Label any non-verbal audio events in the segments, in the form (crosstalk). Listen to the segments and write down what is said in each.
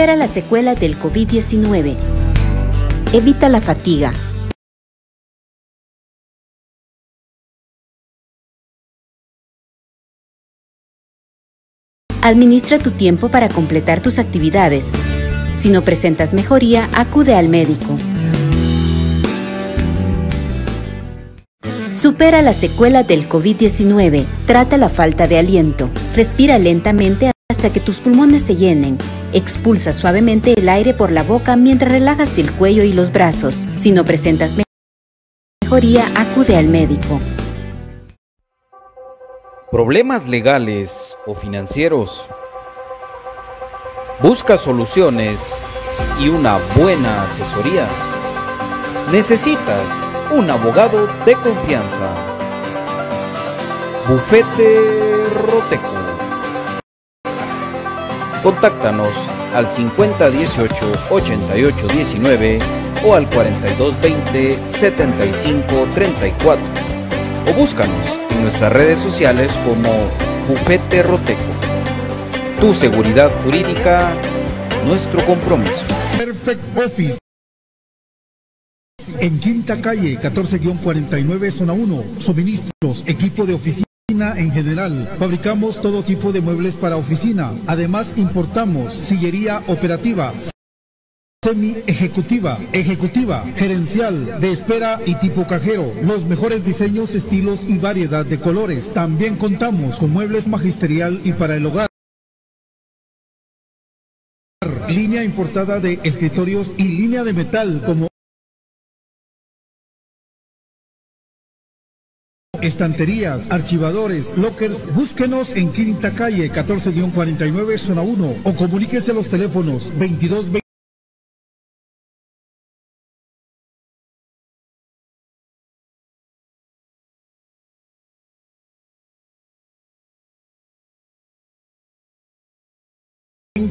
Supera la secuela del COVID-19. Evita la fatiga. Administra tu tiempo para completar tus actividades. Si no presentas mejoría, acude al médico. Supera la secuela del COVID-19. Trata la falta de aliento. Respira lentamente hasta que tus pulmones se llenen. Expulsa suavemente el aire por la boca mientras relajas el cuello y los brazos. Si no presentas mejoría, acude al médico. ¿Problemas legales o financieros? ¿Busca soluciones y una buena asesoría? Necesitas un abogado de confianza. Bufete Roteco. Contáctanos al 5018-8819 o al 4220-7534 o búscanos en nuestras redes sociales como Bufete Roteco. Tu seguridad jurídica, nuestro compromiso. Perfect Office. En Quinta Calle, 14-49, zona 1. Suministros, equipo de oficina en general. Fabricamos todo tipo de muebles para oficina. Además, importamos sillería operativa, semi ejecutiva, ejecutiva, gerencial, de espera y tipo cajero. Los mejores diseños, estilos y variedad de colores. También contamos con muebles magisterial y para el hogar. Línea importada de escritorios y línea de metal como estanterías, archivadores, lockers, búsquenos en Quinta Calle 14-49 Zona 1 o comuníquese a los teléfonos 22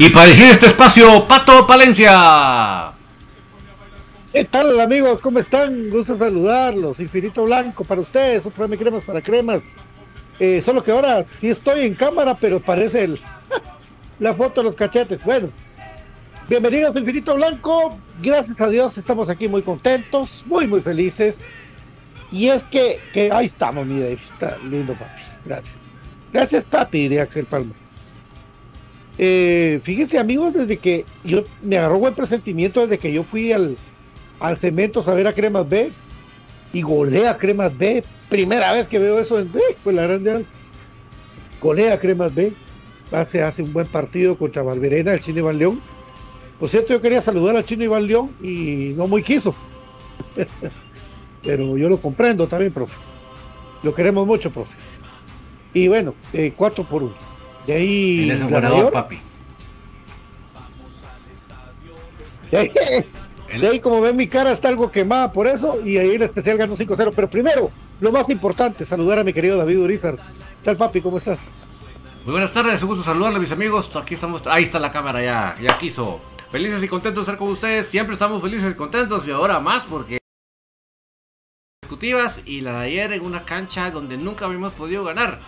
Y para dirigir este espacio, Pato Palencia. ¿Qué tal amigos? ¿Cómo están? Gusto saludarlos. Infinito Blanco para ustedes, otra vez cremas para cremas. Eh, solo que ahora sí estoy en cámara, pero parece (laughs) la foto de los cachetes. Bueno, bienvenidos a Infinito Blanco. Gracias a Dios estamos aquí muy contentos, muy muy felices. Y es que, que ahí estamos, mi Dave. Está lindo, papi. Gracias. Gracias, papi, diría Axel Palma. Eh, fíjense amigos, desde que yo me agarró buen presentimiento desde que yo fui al, al cemento a a Cremas B y golea Cremas B. Primera vez que veo eso en B, pues la grande golea Cremas B. Hace, hace un buen partido contra Valverena, el Chino Iván León. Por cierto, yo quería saludar al Chino Iván León y no muy quiso. (laughs) Pero yo lo comprendo también, profe. Lo queremos mucho, profe. Y bueno, eh, 4 por 1. De ahí. Él es un ganador, papi. De ahí, de ahí, como ven mi cara está algo quemada por eso y ahí el especial ganó 5-0. Pero primero, lo más importante, saludar a mi querido David Urizar. ¿Qué tal papi? ¿Cómo estás? Muy buenas tardes, un gusto saludarle mis amigos. Aquí estamos, ahí está la cámara ya, ya quiso. Felices y contentos de estar con ustedes. Siempre estamos felices y contentos y ahora más porque y la de ayer en una cancha donde nunca habíamos podido ganar.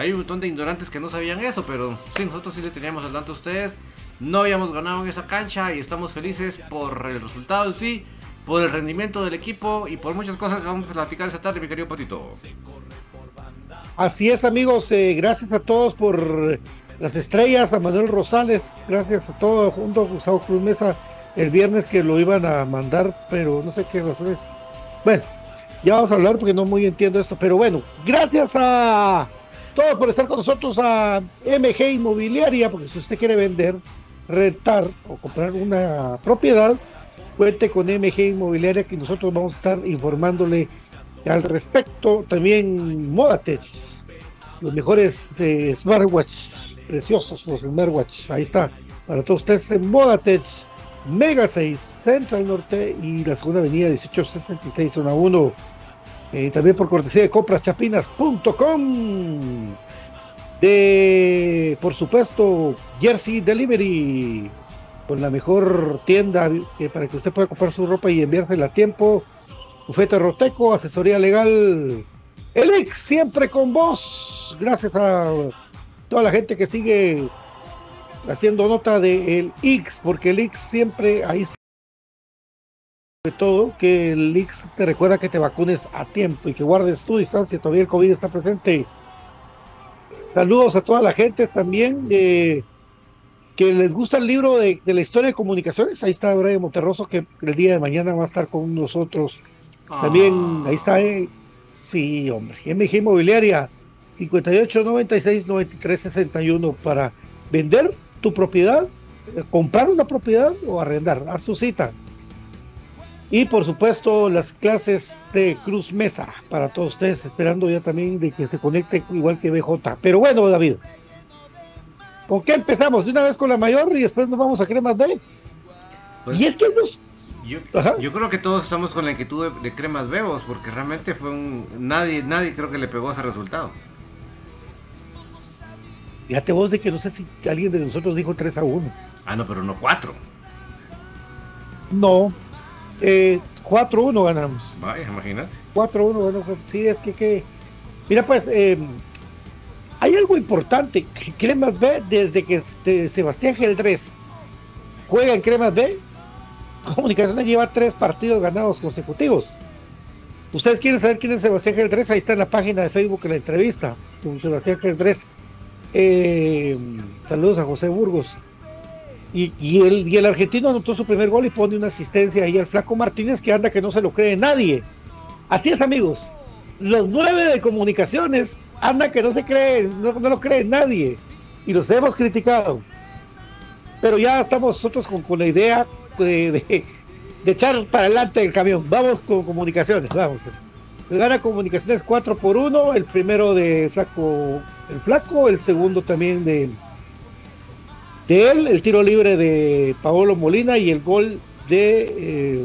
Hay un montón de ignorantes que no sabían eso, pero sí, nosotros sí le teníamos al tanto a ustedes. No habíamos ganado en esa cancha y estamos felices por el resultado sí, por el rendimiento del equipo y por muchas cosas que vamos a platicar esta tarde, mi querido Patito. Así es amigos, eh, gracias a todos por las estrellas, a Manuel Rosales, gracias a todos, junto a Gustavo Cruz Mesa el viernes que lo iban a mandar, pero no sé qué razones. Bueno, ya vamos a hablar porque no muy entiendo esto, pero bueno, gracias a todos por estar con nosotros a MG Inmobiliaria, porque si usted quiere vender, rentar o comprar una propiedad, cuente con MG Inmobiliaria que nosotros vamos a estar informándole al respecto, también Modatech, los mejores de smartwatch, preciosos los smartwatch, ahí está, para todos ustedes en Modatech, Mega 6, Central Norte y la segunda avenida 1866, zona 1. Eh, también por cortesía de compraschapinas.com. De, por supuesto, Jersey Delivery, con la mejor tienda para que usted pueda comprar su ropa y enviársela a tiempo. Bufete Roteco, asesoría legal. El ex siempre con vos. Gracias a toda la gente que sigue haciendo nota del X, porque el X siempre ahí está. Sobre todo que el X te recuerda que te vacunes a tiempo y que guardes tu distancia. Todavía el COVID está presente. Saludos a toda la gente también eh, que les gusta el libro de, de, la historia de comunicaciones. Ahí está Brian Monterroso que el día de mañana va a estar con nosotros. También ahí está, eh, sí, hombre, MG Inmobiliaria 58 96 93 61 para vender tu propiedad, eh, comprar una propiedad o arrendar. Haz tu cita. Y por supuesto las clases de Cruz Mesa para todos ustedes, esperando ya también de que se conecte igual que BJ. Pero bueno, David, ¿con qué empezamos? De una vez con la mayor y después nos vamos a Cremas B. Pues, y es que nos... Yo, yo, creo que todos estamos con la inquietud de, de, Cremas Bebos, porque realmente fue un... Nadie, nadie creo que le pegó ese resultado. Fíjate vos de que no sé si alguien de nosotros dijo 3 a 1. Ah, no, pero no 4. No, eh, 4-1 ganamos. Vaya, imagínate. 4-1, bueno, sí, es que, que... Mira, pues, eh, hay algo importante. Cremas B, desde que este, Sebastián Geldrés juega en Cremas B, Comunicaciones lleva tres partidos ganados consecutivos. Ustedes quieren saber quién es Sebastián Geldrés, ahí está en la página de Facebook la entrevista con Sebastián Geldrés. Eh, saludos a José Burgos. Y, el, argentino anotó su primer gol y pone una asistencia ahí al Flaco Martínez que anda que no se lo cree nadie. Así es, amigos. Los nueve de comunicaciones anda que no se cree, no, lo cree nadie. Y los hemos criticado. Pero ya estamos nosotros con, la idea de, de, de, echar para adelante el camión. Vamos con comunicaciones, vamos. Gana comunicaciones 4 por 1, el primero de Flaco, el Flaco, el segundo también de de él, el tiro libre de Paolo Molina y el gol de eh,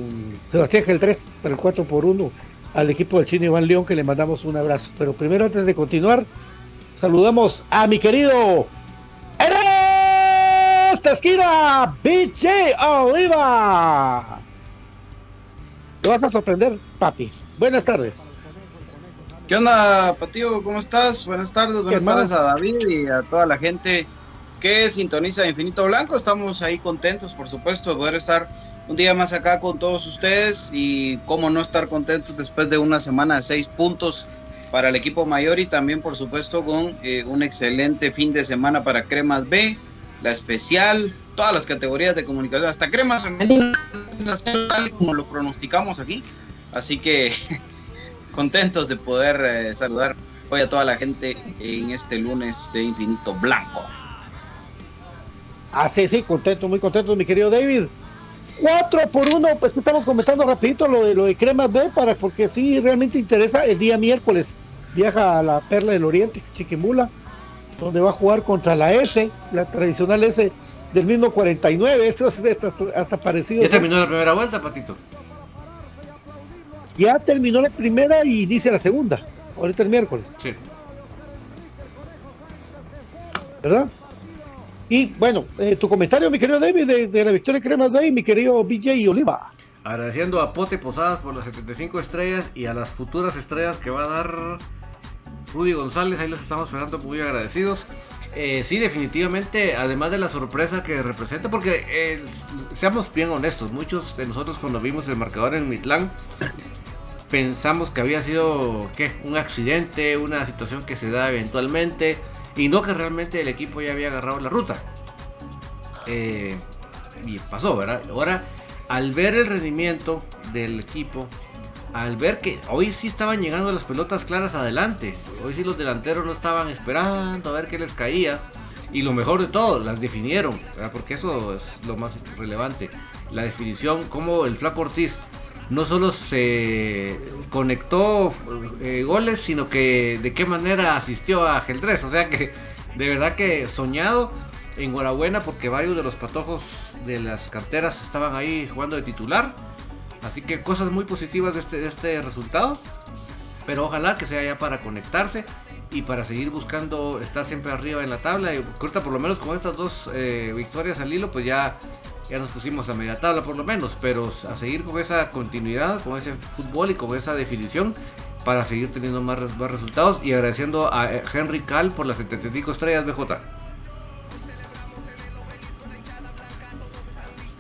Sebastián Gel 3 para el 4 por 1 al equipo del Chino Iván León que le mandamos un abrazo. Pero primero antes de continuar, saludamos a mi querido en esta esquina, BJ Oliva. Te vas a sorprender, papi. Buenas tardes. ¿Qué onda, Patío? ¿Cómo estás? Buenas tardes, buenas tardes a David y a toda la gente que sintoniza Infinito Blanco. Estamos ahí contentos, por supuesto, de poder estar un día más acá con todos ustedes y cómo no estar contentos después de una semana de seis puntos para el equipo mayor y también, por supuesto, con eh, un excelente fin de semana para Cremas B, la especial, todas las categorías de comunicación, hasta Cremas como lo pronosticamos aquí. Así que (laughs) contentos de poder eh, saludar hoy a toda la gente en este lunes de Infinito Blanco. Ah, sí, sí, contento, muy contento, mi querido David. 4 por 1, pues estamos comenzando rapidito lo de lo de Cremas B para porque sí realmente interesa el día miércoles viaja a la Perla del Oriente, Chiquimula, donde va a jugar contra la S, la tradicional S del mismo 49, esto es hasta, hasta parecido. ¿Ya terminó la primera vuelta, Patito? Ya terminó la primera y inicia la segunda, ahorita el miércoles. Sí. ¿Verdad? Y bueno, eh, tu comentario, mi querido David, de, la victoria Cremas Day, mi querido BJ Oliva. Agradeciendo a Pote Posadas por las 75 estrellas y a las futuras estrellas que va a dar Rudy González, ahí los estamos esperando muy agradecidos. Eh, sí, definitivamente, además de la sorpresa que representa, porque eh, seamos bien honestos, muchos de nosotros cuando vimos el marcador en Mitlán pensamos que había sido ¿qué? un accidente, una situación que se da eventualmente y no que realmente el equipo ya había agarrado la ruta. Eh, y pasó, ¿verdad? Ahora, al ver el rendimiento del equipo, al ver que hoy sí estaban llegando las pelotas claras adelante, hoy sí los delanteros no estaban esperando a ver qué les caía. Y lo mejor de todo, las definieron, ¿verdad? porque eso es lo más relevante. La definición, como el Flaco Ortiz no solo se conectó eh, goles, sino que de qué manera asistió a Geldrés. O sea que de verdad que soñado. Enhorabuena porque varios de los patojos de las canteras estaban ahí jugando de titular. Así que cosas muy positivas de este, este resultado. Pero ojalá que sea ya para conectarse y para seguir buscando estar siempre arriba en la tabla. Y ahorita por lo menos con estas dos eh, victorias al hilo, pues ya, ya nos pusimos a media tabla por lo menos. Pero a seguir con esa continuidad, con ese fútbol y con esa definición para seguir teniendo más, más resultados. Y agradeciendo a eh, Henry Cal por las 75 estrellas BJ.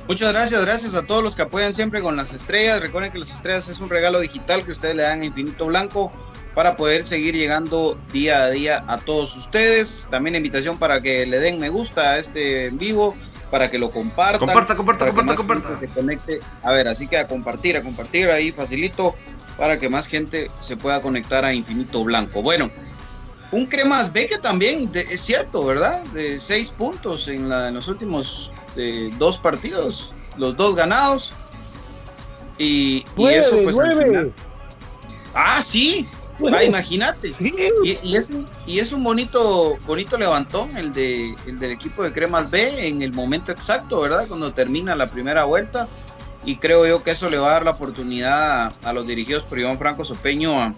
Muchas gracias, gracias a todos los que apoyan siempre con las estrellas. Recuerden que las estrellas es un regalo digital que ustedes le dan a Infinito Blanco para poder seguir llegando día a día a todos ustedes. También invitación para que le den me gusta a este en vivo, para que lo compartan. Comparta, comparta, para que comparta, más comparta. gente se conecte. A ver, así que a compartir, a compartir ahí facilito para que más gente se pueda conectar a Infinito Blanco. Bueno, un Cremas B que también de- es cierto, ¿verdad? De seis puntos en, la- en los últimos eh, dos partidos, los dos ganados. Y, y Nueve, eso pues al nueve. final- Ah, sí. Ah, imagínate. Sí. Y, y es, y es un bonito, bonito levantón el, de, el del equipo de Cremas B en el momento exacto, ¿verdad? Cuando termina la primera vuelta. Y creo yo que eso le va a dar la oportunidad a, a los dirigidos por Iván Franco Sopeño a,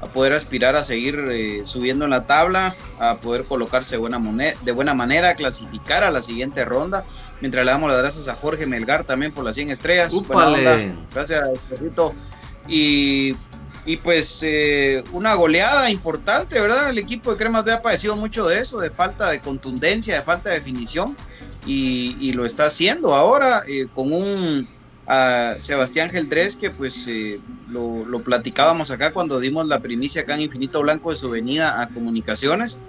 a poder aspirar a seguir eh, subiendo en la tabla, a poder colocarse de buena, de buena manera, a clasificar a la siguiente ronda. Mientras le damos las gracias a Jorge Melgar también por las 100 estrellas. Buena ¡Úpale! onda. Gracias, perrito. Y, y pues eh, una goleada importante, ¿verdad? El equipo de Cremas B ha padecido mucho de eso, de falta de contundencia, de falta de definición. Y, lo está haciendo ahora eh, con un a Sebastián Geldrés, que pues eh, lo platicábamos acá cuando dimos la primicia acá en Infinito Blanco de su venida a Comunicaciones,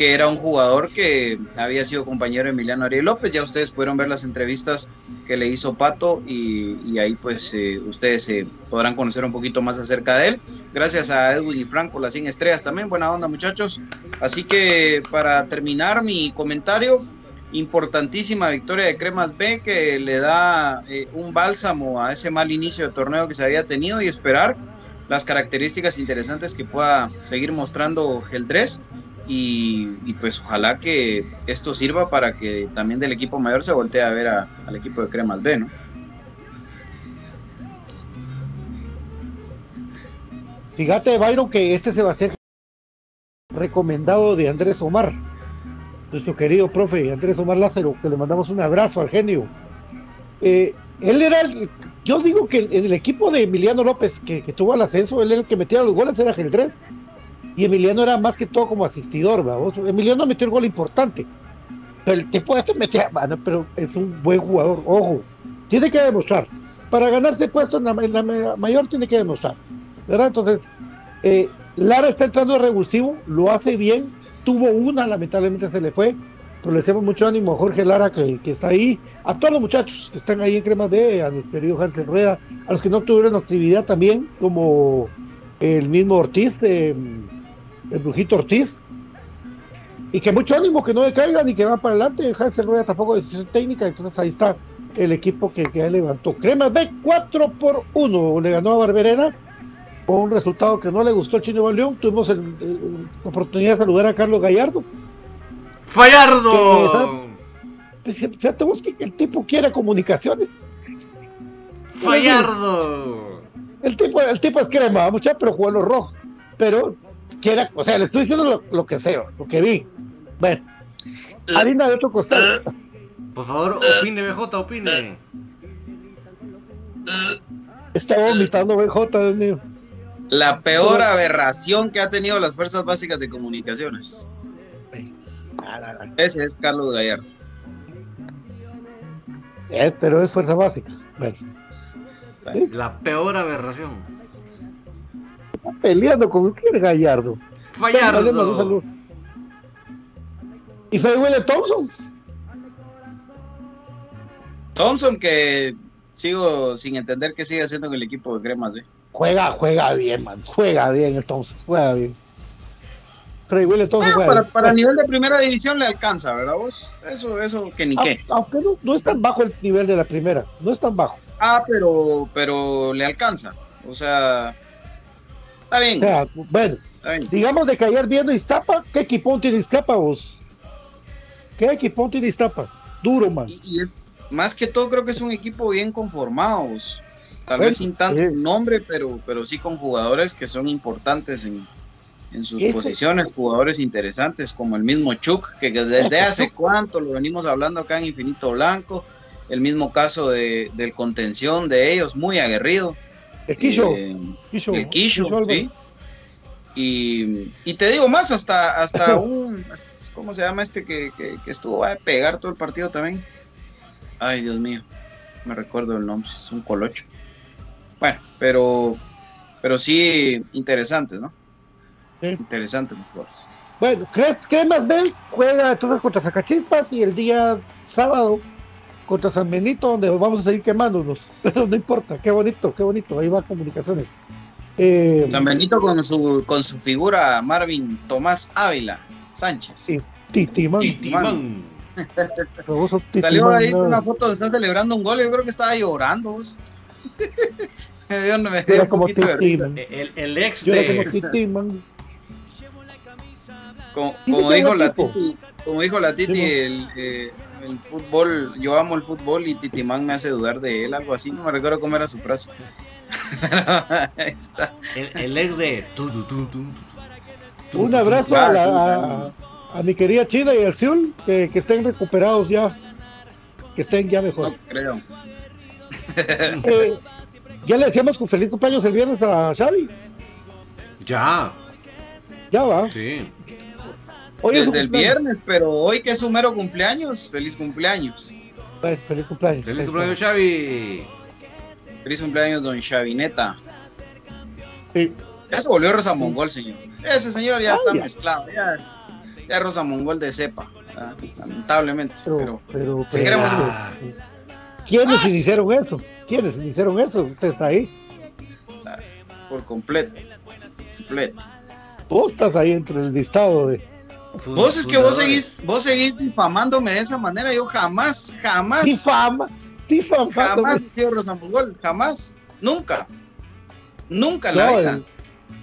que era un jugador que había sido compañero de Emiliano Ariel López. Ya ustedes pudieron ver las entrevistas que le hizo Pato y, ahí pues eh, ustedes eh, podrán conocer un poquito más acerca de él. Gracias a Edwin y Franco, las 100 estrellas también. Buena onda muchachos. Así que para terminar mi comentario, importantísima victoria de Cremas B que le da eh, un bálsamo a ese mal inicio de torneo que se había tenido y esperar las características interesantes que pueda seguir mostrando Geldrés y, pues ojalá que esto sirva para que también del equipo mayor se voltee a ver al equipo de Cremas B, ¿no? Fíjate, Byron, que este Sebastián recomendado de Andrés Omar, nuestro querido profe Andrés Omar Lázaro, que le mandamos un abrazo al genio. Eh, él era el, yo digo que en el equipo de Emiliano López, que, que tuvo el ascenso, él era el que metía los goles, era Geldrés, y Emiliano era más que todo como asistidor, ¿verdad? Emiliano metió el gol importante, pero el tipo este metía, bueno, pero es un buen jugador, ojo, tiene que demostrar, para ganarse puesto en la, en mayor tiene que demostrar, ¿verdad? Entonces, eh, Lara está entrando revulsivo, lo hace bien, tuvo una, lamentablemente se le fue, pero le hacemos mucho ánimo a Jorge Lara que, está ahí, a todos los muchachos que están ahí en Cremas B, a nuestro querido Hansen Rueda, a los que no tuvieron actividad también, como el mismo Ortiz, de, el Brujito Ortiz, y que mucho ánimo, que no decaigan y que van para adelante, Hansen Rueda tampoco de decisión técnica, entonces ahí está el equipo que, que ya levantó. Cremas B 4 por 1, le ganó a Barberena, con un resultado que no le gustó al Chino León, tuvimos el- el- la oportunidad de saludar a Carlos Gallardo, ¡Fallardo! Pues, Fíjate vos que el tipo quiere comunicaciones. ¡Fallardo! El tipo, el tipo es crema, mucha, pero jugó en los rojos. Pero o sea, le estoy diciendo lo, lo que sé, lo que vi. Bueno, harina de otro costado. Por favor, opine, BJ, opine. Está vomitando BJ, Dios mío. La peor aberración que ha tenido las fuerzas básicas de comunicaciones. Ese es Carlos Gallardo. Eh, pero es fuerza básica. Bueno, La peor aberración. Está peleando con quién Gallardo. Fallardo. Bueno, un saludo. Y fue Willie Thompson. Thompson, que sigo sin entender qué sigue haciendo en el equipo de Cremas B. Juega, juega bien, man. Juega bien el Thompson. Juega bien. Freddy Willie Thompson Ah, juega para, bien. para nivel de primera división le alcanza, ¿verdad vos? Eso, eso que ni qué. Au- Aunque no, no es tan bajo el nivel de la primera, no es tan bajo. Ah, pero, pero le alcanza. O sea, está bien. O sea, bueno, está bien. digamos de que ayer viendo Iztapa, ¿qué equipón tiene Iztapa vos? ¿Qué equipón tiene Iztapa? Duro, man. Y, y es, más que todo creo que es un equipo bien conformado. vos. Tal Bueno, vez sin tanto nombre, pero, pero sí con jugadores que son importantes en, en sus Ese- posiciones, jugadores interesantes, como el mismo Chuck, que desde Ese hace cuánto lo venimos hablando acá en Infinito Blanco, el mismo caso de, del contención de ellos, muy aguerrido. El Quillo. Eh, Quillo, el Quillo, sí. Y, y te digo más, hasta, hasta (laughs) un, ¿cómo se llama este que, que, que estuvo a pegar todo el partido también? Ay, Dios mío, me recuerdo el nombre, es un colocho. Bueno, pero, pero sí, interesante, ¿no? Sí. Interesante los jugadores. Bueno, Cre- Cremas Bell juega entonces contra Zacachispas y el día sábado contra San Benito, donde vamos a seguir quemándonos. (laughs) Pero no importa, qué bonito, qué bonito. Ahí va comunicaciones. Eh, San Benito con su, con su figura Marvin Tomás Ávila Sánchez. Sí. Titimán. Titimán. (laughs) Salió ahí ¿no? una foto de estar celebrando un gol. Yo creo que estaba llorando. vos. (laughs) me dio, me dio Era un como de. Titimán. El, el ex Yo era como de. Titimán. Como, como dijo la. Titi, como dijo la Titi, el, eh, el fútbol, yo amo el fútbol y Titimán me hace dudar de él, algo así. No me recuerdo cómo era su frase. (laughs) Pero ahí está. El, el ex de. tu, tu, tu, tu, tu, Un abrazo a, la- a, a mi querida China y al Seúl, que, que estén recuperados ya, que estén ya mejor. No creo. (laughs) Eh, ya le decíamos con feliz cumpleaños el viernes a Xavi, Ya, ya va. sí. Hoy Desde el viernes, pero hoy que es su mero cumpleaños, feliz cumpleaños. Bueno, feliz cumpleaños. Feliz cumpleaños, Xavi. Feliz cumpleaños, don Chavineta. está. Sí. Ya se volvió Rosa Mongol, señor. Ese señor ya Ay, está ya. mezclado. Ya, ya es Rosa Mongol de cepa. Lamentablemente. Pero, Pero, pero, pero- queremos- Ah, ¿quiénes Ah, iniciaron eso? ¿Quiénes iniciaron eso? Usted está ahí. por completo. Completo. Vos estás ahí entre el listado de. Fun- Vos es que vos seguís, vos seguís difamándome de esa manera. Yo jamás, jamás, Difama, difama. jamás he sido Rosa Mongol. Jamás. Nunca. Nunca en la No, vida. el-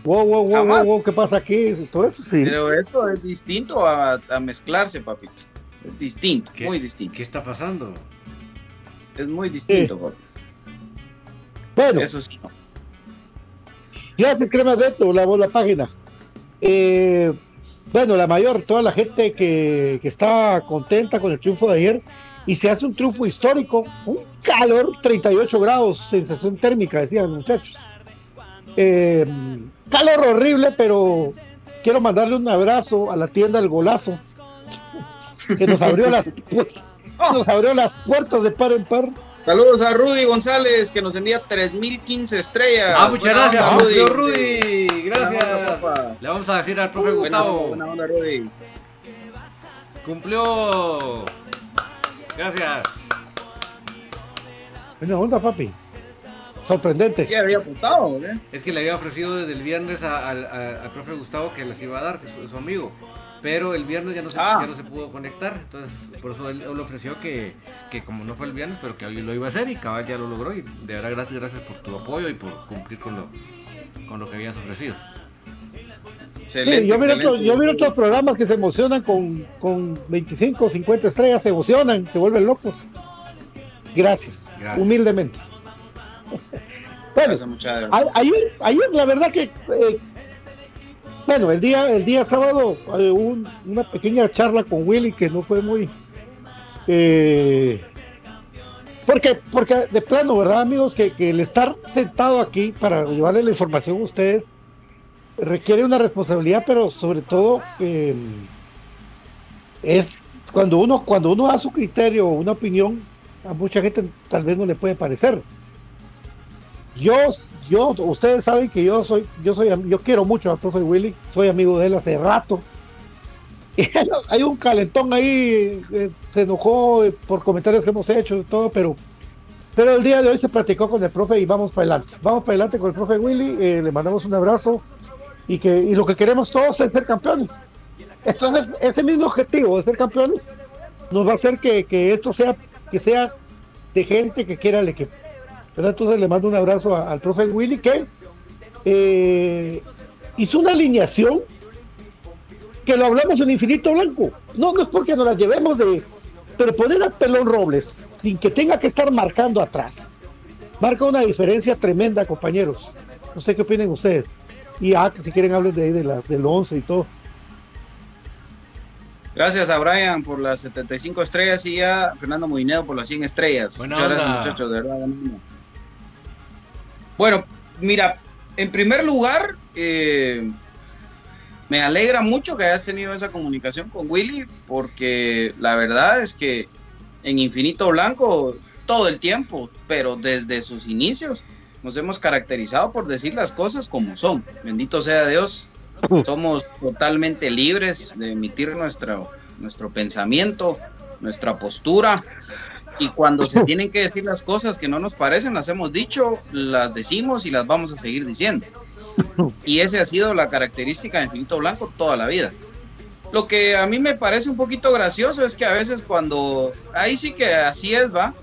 Wow, wow, wow, Jamás. wow, wow, ¿qué pasa aquí? Todo eso sí. Pero eso es distinto a, a mezclarse, papito. Es distinto, ¿Qué? muy distinto. ¿Qué está pasando? Es muy distinto, papi. Bueno, Eso sí. Gracias, Crema de esto, la, la página. Eh, bueno, la mayor, toda la gente que, que está contenta con el triunfo de ayer y se hace un triunfo histórico, un calor 38 grados, sensación térmica, decían los muchachos. Eh, calor horrible, pero quiero mandarle un abrazo a la tienda del golazo que nos abrió las (laughs) nos abrió las puertas de par en par. Saludos a Rudy González que nos envía 3015 estrellas. Ah, muchas Buena gracias, onda, Rudy. Rudy. Buena onda, Gracias. papá. Le vamos a decir al profe onda, Gustavo. buena onda, Rudy. Cumplió. Gracias. Buena onda, papi. Sorprendente. ¿Qué había apuntado? ¿eh? Es que le había ofrecido desde el viernes a- al, a- al profe Gustavo que les iba a dar, que es su, su amigo. Pero el viernes ya no, se, Ah. ya no se pudo conectar. Entonces, por eso él, él ofreció que, que como no fue el viernes, pero que hoy lo iba a hacer y cabal ya lo logró. Y de verdad, gracias, gracias por tu apoyo y por cumplir con lo, con lo que habías ofrecido. Excelente, Sí, yo, miro excelente. otros, yo miro otros programas que se emocionan con, con 25 o 50 estrellas, se emocionan, se vuelven locos. Gracias, Gracias. humildemente. (laughs) bueno, Gracias, ayer, ayer la verdad que, eh, bueno, el día, el día sábado eh, una pequeña charla con Willy que no fue muy... eh, porque, porque de plano, ¿verdad, amigos? Que, el estar sentado aquí para llevarle la información a ustedes requiere una responsabilidad, pero sobre todo eh, es cuando uno cuando uno da su criterio o una opinión, a mucha gente tal vez no le puede parecer. Yo, yo, ustedes saben que yo soy, yo soy, yo quiero mucho al profe Willy, soy amigo de él hace rato. (laughs) Hay un calentón ahí, eh, se enojó eh, por comentarios que hemos hecho y todo, pero pero el día de hoy se platicó con el profe y vamos para adelante. Vamos para adelante con el profe Willy, eh, le mandamos un abrazo y que y lo que queremos todos es ser campeones. Ese mismo objetivo de ser campeones nos va a hacer que, que esto sea que sea de gente que quiera el equipo. ¿Verdad? Entonces le mando un abrazo a- al profe Willy que eh, hizo una alineación que lo hablamos en Infinito Blanco. No, no es porque nos la llevemos de. Pero poner a Pelón Robles sin que tenga que estar marcando atrás. Marca una diferencia tremenda, compañeros. No sé qué opinen ustedes. Y ah, si quieren hablen de ahí de la, del 11 y todo. Gracias a Brian por las 75 estrellas y a Fernando Moinedo por las 100 estrellas. Buena Muchas gracias, muchachos, de verdad. Bueno, mira, en primer lugar, eh, me alegra mucho que hayas tenido esa comunicación con Willy, porque la verdad es que en Infinito Blanco, todo el tiempo, pero desde sus inicios, nos hemos caracterizado por decir las cosas como son. Bendito sea Dios, somos totalmente libres de emitir nuestro, nuestro pensamiento, nuestra postura. Y cuando se tienen que decir las cosas que no nos parecen, las hemos dicho, las decimos y las vamos a seguir diciendo. Y esa ha sido la característica de Infinito Blanco toda la vida. Lo que a mí me parece un poquito gracioso es que a veces cuando, ahí sí que así es, va,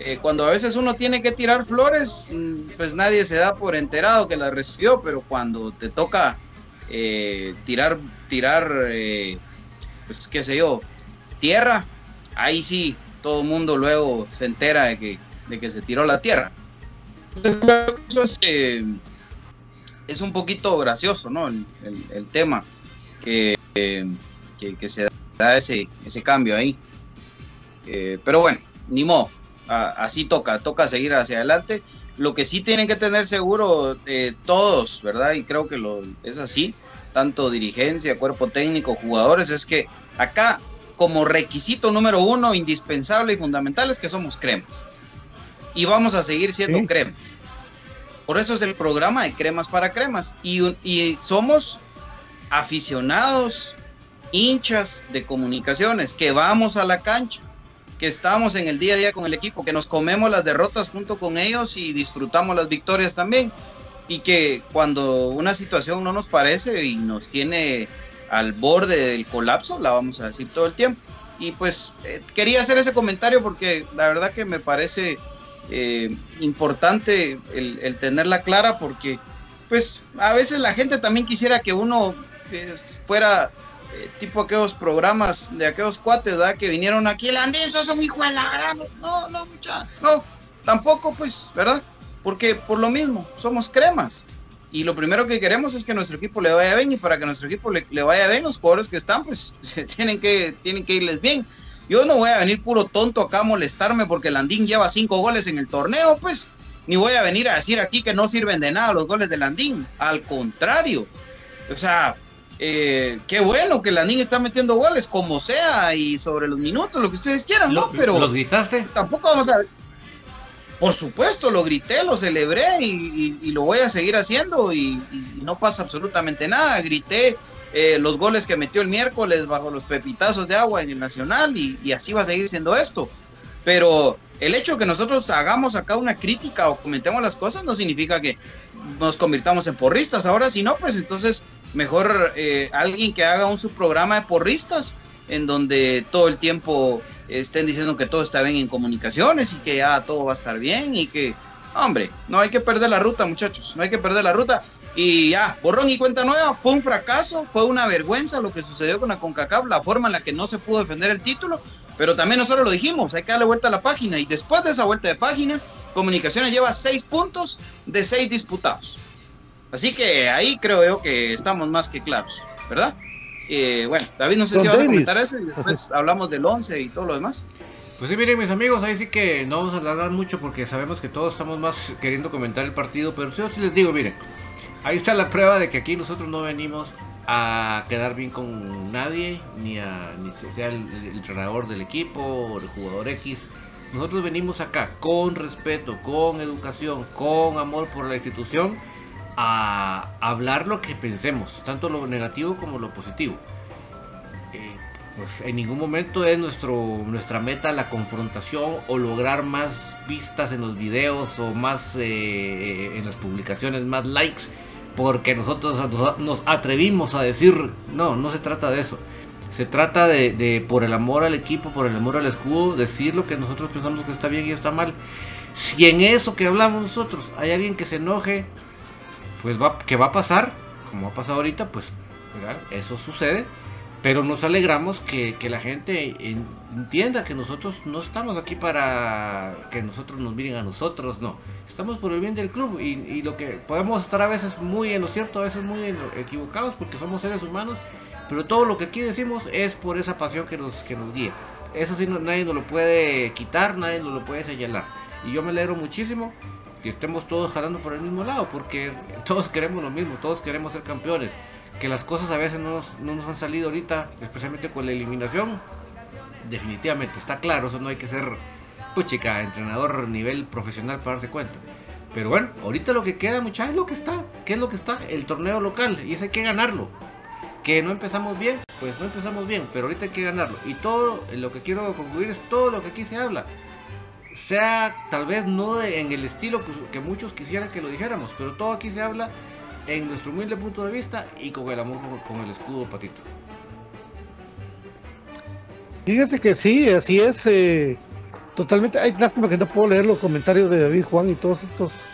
Eh, cuando a veces uno tiene que tirar flores, mm, pues nadie se da por enterado que las recibió, pero cuando te toca eh, tirar, tirar, eh, pues qué sé yo, tierra, ahí sí todo el mundo luego se entera de que, de que se tiró la tierra. Entonces creo que eso es, eh, es un poquito gracioso, ¿no? El, tema que, eh, que, que se da ese, ese cambio ahí. Eh, pero bueno, ni modo, así toca, toca seguir hacia adelante. Lo que sí tienen que tener seguro todos, ¿verdad? Y creo que lo, es así, tanto dirigencia, cuerpo técnico, jugadores, es que acá como requisito número uno, indispensable y fundamental es que somos cremas. Y vamos a seguir siendo Sí. cremas. Por eso es el programa de cremas para cremas. Y, y somos aficionados, hinchas de comunicaciones, que vamos a la cancha, que estamos en el día a día con el equipo, que nos comemos las derrotas junto con ellos y disfrutamos las victorias también. Y que cuando una situación no nos parece y nos tiene al borde del colapso, la vamos a decir todo el tiempo. Y pues eh, quería hacer ese comentario porque la verdad que me parece eh, importante el, tenerla clara porque pues a veces la gente también quisiera que uno eh, fuera tipo aquellos programas de aquellos cuates, ¿verdad? Que vinieron aquí, el Andín, sos un hijo de la gran... No, no, mucha, no, tampoco pues, ¿verdad? Porque por lo mismo, somos cremas. Y lo primero que queremos es que nuestro equipo le vaya bien y para que nuestro equipo le, le vaya bien, los jugadores que están, pues (laughs) tienen que, tienen que irles bien. Yo no voy a venir puro tonto acá a molestarme porque Landín lleva cinco goles en el torneo, pues. Ni voy a venir a decir aquí que no sirven de nada los goles de Landín. Al contrario. O sea, eh, qué bueno que Landín está metiendo goles, como sea, y sobre los minutos, lo que ustedes quieran, ¿no? ¿Lo- Pero ¿Los gritaste? tampoco vamos a por supuesto lo grité lo celebré y, lo voy a seguir haciendo y, no pasa absolutamente nada. Grité eh, los goles que metió el miércoles bajo los pepitazos de agua en el nacional y, y así va a seguir siendo esto. Pero el hecho de que nosotros hagamos acá una crítica o comentemos las cosas no significa que nos convirtamos en porristas. Ahora si no pues entonces mejor eh, alguien que haga un subprograma de porristas en donde todo el tiempo estén diciendo que todo está bien en comunicaciones y que ya todo va a estar bien y que, hombre, no hay que perder la ruta, muchachos, no hay que perder la ruta. Y ya, borrón y cuenta nueva, fue un fracaso, fue una vergüenza lo que sucedió con la CONCACAF, la forma en la que no se pudo defender el título, pero también nosotros lo dijimos, hay que darle vuelta a la página y después de esa vuelta de página, Comunicaciones lleva seis puntos de seis disputados. Así que ahí creo yo que estamos más que claros, ¿verdad? Eh, bueno, David, no sé Don si vas a comentar eso y después (laughs) hablamos del 11 y todo lo demás. Pues sí, miren mis amigos, ahí sí que no vamos a alargar mucho porque sabemos que todos estamos más queriendo comentar el partido, pero yo sí les digo, miren, ahí está la prueba de que aquí nosotros no venimos a quedar bien con nadie, ni a ni sea el, el entrenador del equipo o el jugador X. Nosotros venimos acá con respeto, con educación, con amor por la institución, a hablar lo que pensemos, tanto lo negativo como lo positivo. Eh, pues en ningún momento es nuestro, nuestra meta la confrontación o lograr más vistas en los videos o más eh, en las publicaciones, más likes, porque nosotros nos, nos atrevimos a decir, no, no se trata de eso. Se trata de, de, por el amor al equipo, por el amor al escudo, decir lo que nosotros pensamos que está bien y está mal. Si en eso que hablamos nosotros hay alguien que se enoje, pues va, que va a pasar, como ha pasado ahorita, pues ¿verdad? eso sucede. Pero nos alegramos que, que la gente en- entienda que nosotros no estamos aquí para que nosotros nos miren a nosotros, no. Estamos por el bien del club y, y lo que podemos estar a veces muy en lo cierto, a veces muy en lo- equivocados porque somos seres humanos, pero todo lo que aquí decimos es por esa pasión que nos, que nos guía. Eso sí, no- nadie nos lo puede quitar, nadie nos lo puede señalar. Y yo me alegro muchísimo que estemos todos jalando por el mismo lado, porque todos queremos lo mismo, todos queremos ser campeones. Que las cosas a veces no nos, no nos han salido ahorita, especialmente con la eliminación. Definitivamente, está claro, eso no hay que ser, puchica, entrenador nivel profesional para darse cuenta. Pero bueno, ahorita lo que queda, muchachos, es lo que está. ¿Qué es lo que está? El torneo local, y ese hay que ganarlo. Que no empezamos bien, pues no empezamos bien, pero ahorita hay que ganarlo. Y todo, lo que quiero concluir es todo lo que aquí se habla sea tal vez no de- en el estilo que, que muchos quisieran que lo dijéramos, pero todo aquí se habla en nuestro humilde punto de vista y con el amor con- con el escudo patito. Fíjese que sí, así es. eh, totalmente. Ay, lástima que no puedo leer los comentarios de David Juan y todos estos.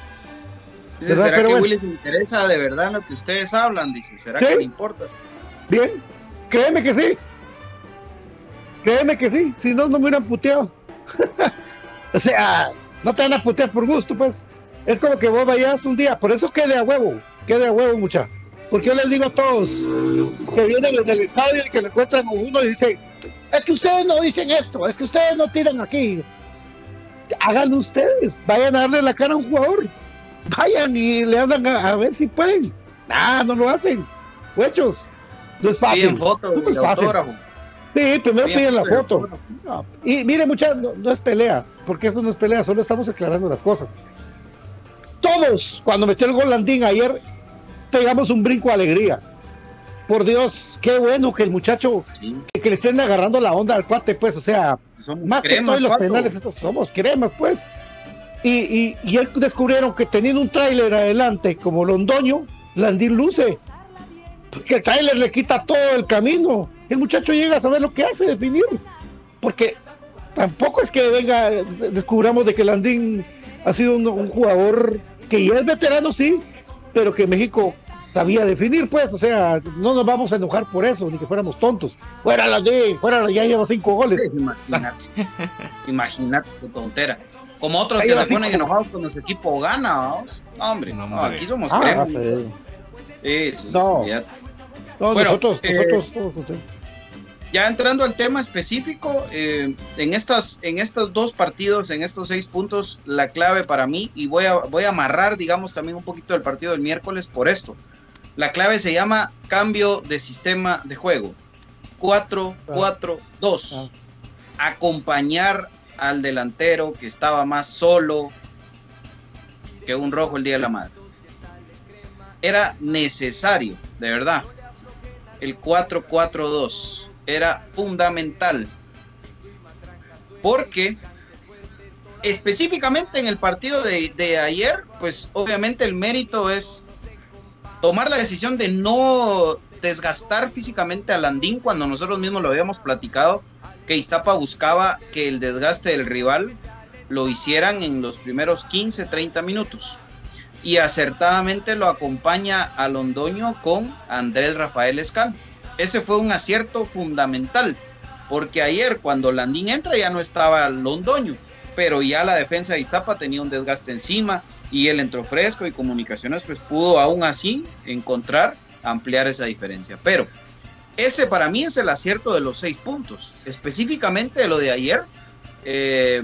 ¿Será Pero que bueno. Willy se interesa de verdad lo que ustedes hablan? Dice, ¿será Sí. que le importa? Bien, créeme que sí. Créeme que sí. Si no, no me hubieran puteado. (laughs) o sea, no te van a putear por gusto, pues. Es como que vos vayas un día. Por eso quede a huevo. Quede a huevo, mucha. Porque yo les digo a todos que vienen en el estadio y que le encuentran con uno y dicen: Es que ustedes no dicen esto. Es que ustedes no tiran aquí. Háganlo ustedes. Vayan a darle la cara a un jugador. Vayan y le hablan a, a ver si pueden. Ah, no lo hacen. Huechos. No es fácil. Foto No es fácil. autógrafo. Sí, primero Piden piden la foto y foto. No, Y mire, muchachos, no, no es pelea, porque eso no es pelea, solo estamos aclarando las cosas. Todos, cuando metió el gol Landín ayer, pegamos un brinco de alegría. Por Dios, qué bueno que el muchacho, Sí. que, que le estén agarrando la onda al cuate, pues, o sea, Somos más que todos los penales, estos somos cremas, pues. Y, y, y él descubrieron que teniendo un tráiler adelante como Londoño, Landín luce. Porque el tráiler le quita todo el camino. El muchacho llega a saber lo que hace, definir. Porque tampoco es que venga, descubramos de que Landín ha sido un, un jugador que ya es veterano, sí, pero que México sabía definir, pues. O sea, no nos vamos a enojar por eso, ni que fuéramos tontos. Fuera Landín, fuera, ya lleva cinco goles. Imagínate. (laughs) Imagínate tu tontera. Como otros Ahí que se ponen enojados cuando su equipo gana, vamos. No, hombre, No, no, aquí somos Ah, sí. Sí, No. No, Bueno, nosotros, eh, nosotros, todos contentos. Ya entrando al tema específico, eh, en, estas, en estos dos partidos, en estos seis puntos, la clave para mí, y voy a, voy a amarrar, digamos, también un poquito el partido del miércoles por esto. La clave se llama cambio de sistema de juego. 4-4-2. Acompañar al delantero que estaba más solo que un rojo el día de la madre. Era necesario, de verdad. El 4-4-2 era fundamental. Porque específicamente en el partido de, ayer, pues obviamente el mérito es tomar la decisión de no desgastar físicamente a Landín cuando nosotros mismos lo habíamos platicado, que Iztapa buscaba que el desgaste del rival lo hicieran en los primeros 15, 30 minutos. Y acertadamente lo acompaña a Londoño con Andrés Rafael Escal. Ese fue un acierto fundamental, porque ayer cuando Landín entra ya no estaba Londoño, pero ya la defensa de Iztapa tenía un desgaste encima y él entró fresco y comunicaciones pues pudo aún así encontrar ampliar esa diferencia. Pero ese para mí es el acierto de los seis puntos. Específicamente lo de ayer, eh,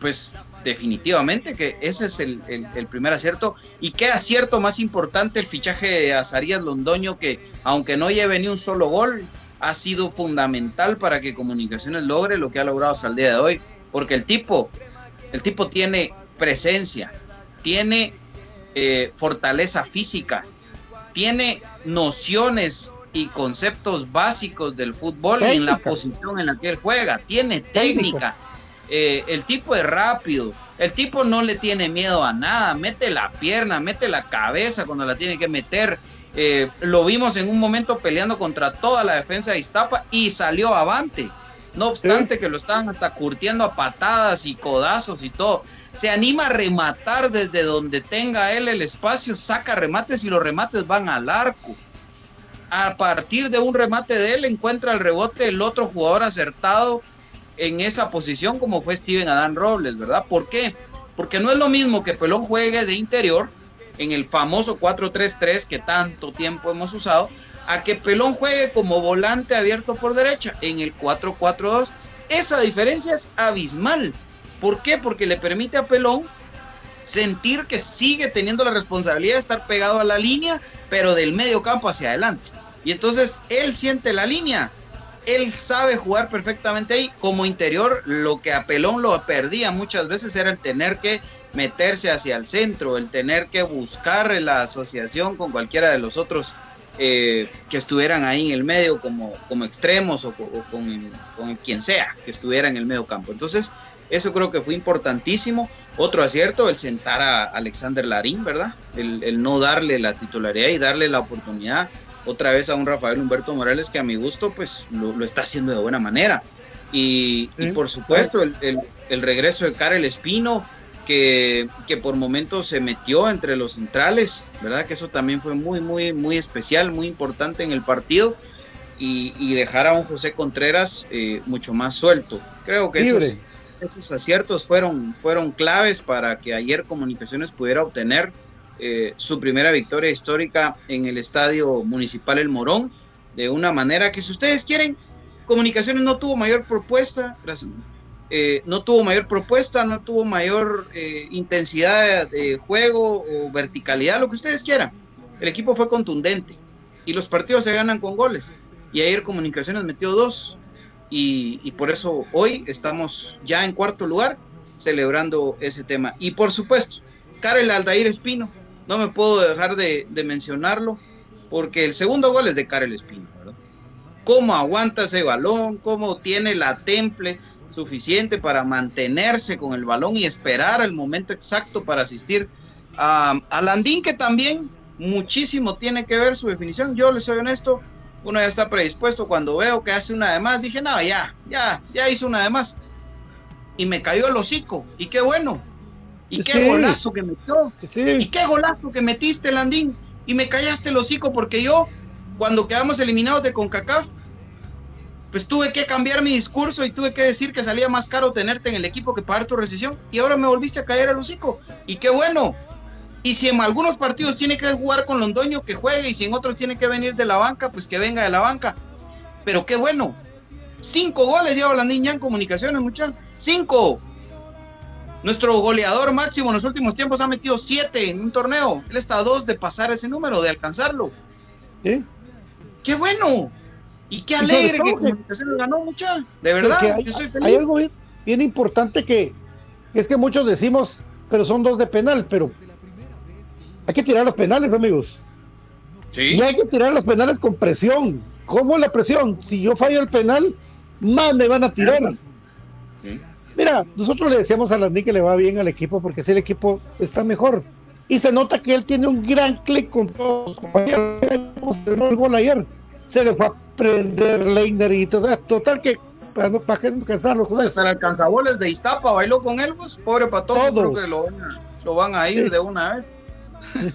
pues definitivamente que ese es el, el- el primer acierto. Y qué acierto más importante el fichaje de Azarías Londoño, que aunque no lleve ni un solo gol, ha sido fundamental para que Comunicaciones logre lo que ha logrado hasta el día de hoy. Porque el tipo, el tipo tiene presencia, tiene eh, fortaleza física, tiene nociones y conceptos básicos del fútbol y en la posición en la que él juega, tiene Técnica. técnica, eh, el tipo es rápido, el tipo no le tiene miedo a nada, mete la pierna, mete la cabeza cuando la tiene que meter. eh, lo vimos en un momento peleando contra toda la defensa de Iztapa y salió avante. No obstante que lo estaban hasta curtiendo a patadas y codazos y todo. se anima a rematar desde donde tenga él el espacio, saca remates y los remates van al arco. A partir de un remate de él encuentra el rebote el otro jugador acertado en esa posición como fue Steven Adán Robles, ¿verdad? ¿Por qué? Porque no es lo mismo que Pelón juegue de interior en el famoso 4-3-3 que tanto tiempo hemos usado, a que Pelón juegue como volante abierto por derecha en el 4-4-2. Esa diferencia es abismal. ¿Por qué? Porque le permite a Pelón sentir que sigue teniendo la responsabilidad de estar pegado a la línea, pero del medio campo hacia adelante. Y entonces él siente la línea, él sabe jugar perfectamente ahí. Como interior, lo que a Pelón lo perdía muchas veces era el tener que meterse hacia el centro, el tener que buscar la asociación con cualquiera de los otros eh, que estuvieran ahí en el medio como, como extremos o, con, con, quien sea que estuviera en el medio campo. Entonces, eso creo que fue importantísimo. Otro acierto, el sentar a Alexander Larín, ¿verdad? El, no darle la titularidad y darle la oportunidad otra vez a un Rafael Humberto Morales que a mi gusto pues lo, está haciendo de buena manera. Y, por supuesto el, el, regreso de Karel Espino, que, que, por momentos se metió entre los centrales, ¿verdad? Que eso también fue muy, muy, muy especial, muy importante en el partido. Y, y dejar a un José Contreras eh, mucho más suelto. Creo que esos, esos, aciertos fueron, fueron claves para que ayer Comunicaciones pudiera obtener eh, su primera victoria histórica en el Estadio Municipal El Morón, de una manera que si ustedes quieren, Comunicaciones no tuvo mayor propuesta, eh, no tuvo mayor propuesta, no tuvo mayor eh, intensidad de juego o verticalidad, lo que ustedes quieran. El equipo fue contundente y los partidos se ganan con goles. Y ayer Comunicaciones metió dos y, por eso hoy estamos ya en cuarto lugar celebrando ese tema. Y por supuesto, Karel Aldair Espino, no me puedo dejar de, mencionarlo porque el segundo gol es de Karel Espino. Cómo aguanta ese balón, cómo tiene la temple, suficiente para mantenerse con el balón y esperar el momento exacto para asistir a, a Landín, que también muchísimo tiene que ver su definición. Yo le soy honesto, uno ya está predispuesto. Cuando veo que hace una de más, dije, no, ya, ya, ya hizo una de más. Y me cayó el hocico. Y qué bueno. Y qué golazo que metió. Y qué golazo que metiste, Landín. Y me callaste el hocico porque yo, cuando quedamos eliminados de CONCACAF, pues tuve que cambiar mi discurso y tuve que decir que salía más caro tenerte en el equipo que pagar tu rescisión y ahora me volviste a caer al hocico. Y qué bueno. Y si en algunos partidos tiene que jugar con Londoño, que juegue, y si en otros tiene que venir de la banca, pues que venga de la banca. Pero qué bueno. Cinco goles lleva la niña en comunicaciones, muchachos. Cinco. Nuestro goleador máximo en los últimos tiempos ha metido siete en un torneo. Él está a dos de pasar ese número, de alcanzarlo. ¿Sí? ¡Qué bueno! Y qué alegre que, Comunicaciones ganó mucha. De verdad, hay, yo estoy feliz. Hay algo bien, importante que es que muchos decimos, pero son dos de penal, pero hay que tirar los penales, amigos. Sí. Y hay que tirar los penales con presión. ¿Cómo la presión? Si yo fallo el penal, más me van a tirar. Mira, nosotros le decíamos a Landy que le va bien al equipo porque si el equipo está mejor. Y se nota que él tiene un gran clic con todos los compañeros. el gol ayer. Se le fue a prender Leiner y todo. Total que para no para que cansar los jugadores. el alcanzaboles de Iztapa bailó con él, pues, pobre para todos. Creo que lo, lo, van a ir de una vez. (laughs)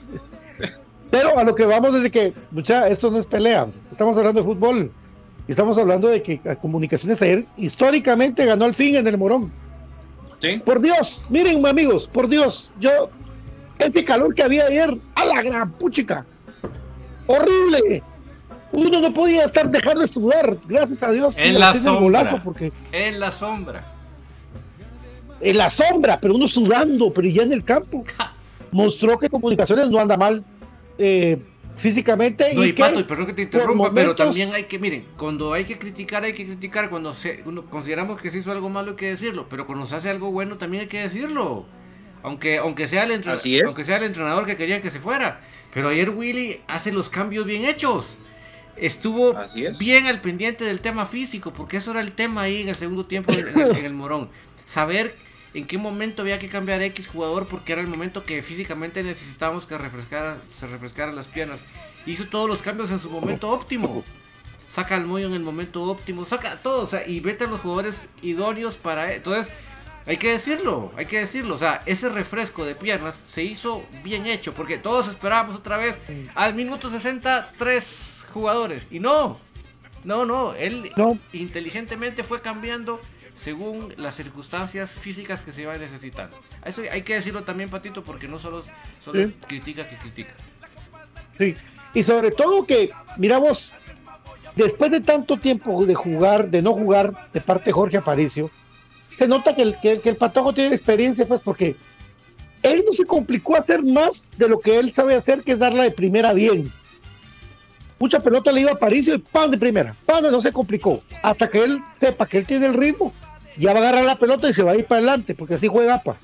Pero a lo que vamos desde que, mucha, esto no es pelea. Estamos hablando de fútbol. Y estamos hablando de que a Comunicaciones ayer históricamente ganó al fin en el Morón. ¿Sí? Por Dios, miren amigos, por Dios, yo, este calor que había ayer, a la gran puchica, horrible. Uno no podía estar dejar de sudar, gracias a Dios. En la sombra. porque... En la sombra. En la sombra, pero uno sudando, pero ya en el campo. (laughs) Mostró que Comunicaciones no anda mal. Eh, físicamente. No, y, Pato, perdón que te interrumpa, pero también hay que, miren, cuando hay que criticar, hay que criticar. Cuando se, consideramos que se hizo algo malo, hay que decirlo. Pero cuando se hace algo bueno, también hay que decirlo. Aunque, aunque, sea el entrenador, aunque sea el entrenador que quería que se fuera. Pero ayer Willy hace los cambios bien hechos. Estuvo bien al pendiente del tema físico, porque eso era el tema ahí en el segundo tiempo en el Morón. Saber en qué momento había que cambiar X jugador porque era el momento que físicamente necesitábamos que refrescara, se refrescaran las piernas. Hizo todos los cambios en su momento óptimo. Saca al Moyo en el momento óptimo, saca todo, o sea, y vete a los jugadores idóneos para... Entonces, Hay que decirlo, hay que decirlo. O sea, ese refresco de piernas se hizo bien hecho. Porque todos esperábamos otra vez al minuto 60 tres jugadores. Y no, no, no. Él inteligentemente fue cambiando según las circunstancias físicas que se iban necesitando. Eso hay que decirlo también, Patito, porque no solo, solo critica que critica. Sí, y sobre todo que, miramos, después de tanto tiempo de jugar, de no jugar, de parte de Jorge Aparicio, se nota que el, que, el Patojo tiene experiencia, pues, porque él no se complicó a hacer más de lo que él sabe hacer, que es darla de primera bien. Mucha pelota le iba a Aparicio y pan de primera, pan no se complicó. Hasta que él sepa que él tiene el ritmo, ya va a agarrar la pelota y se va a ir para adelante, porque así juega APA.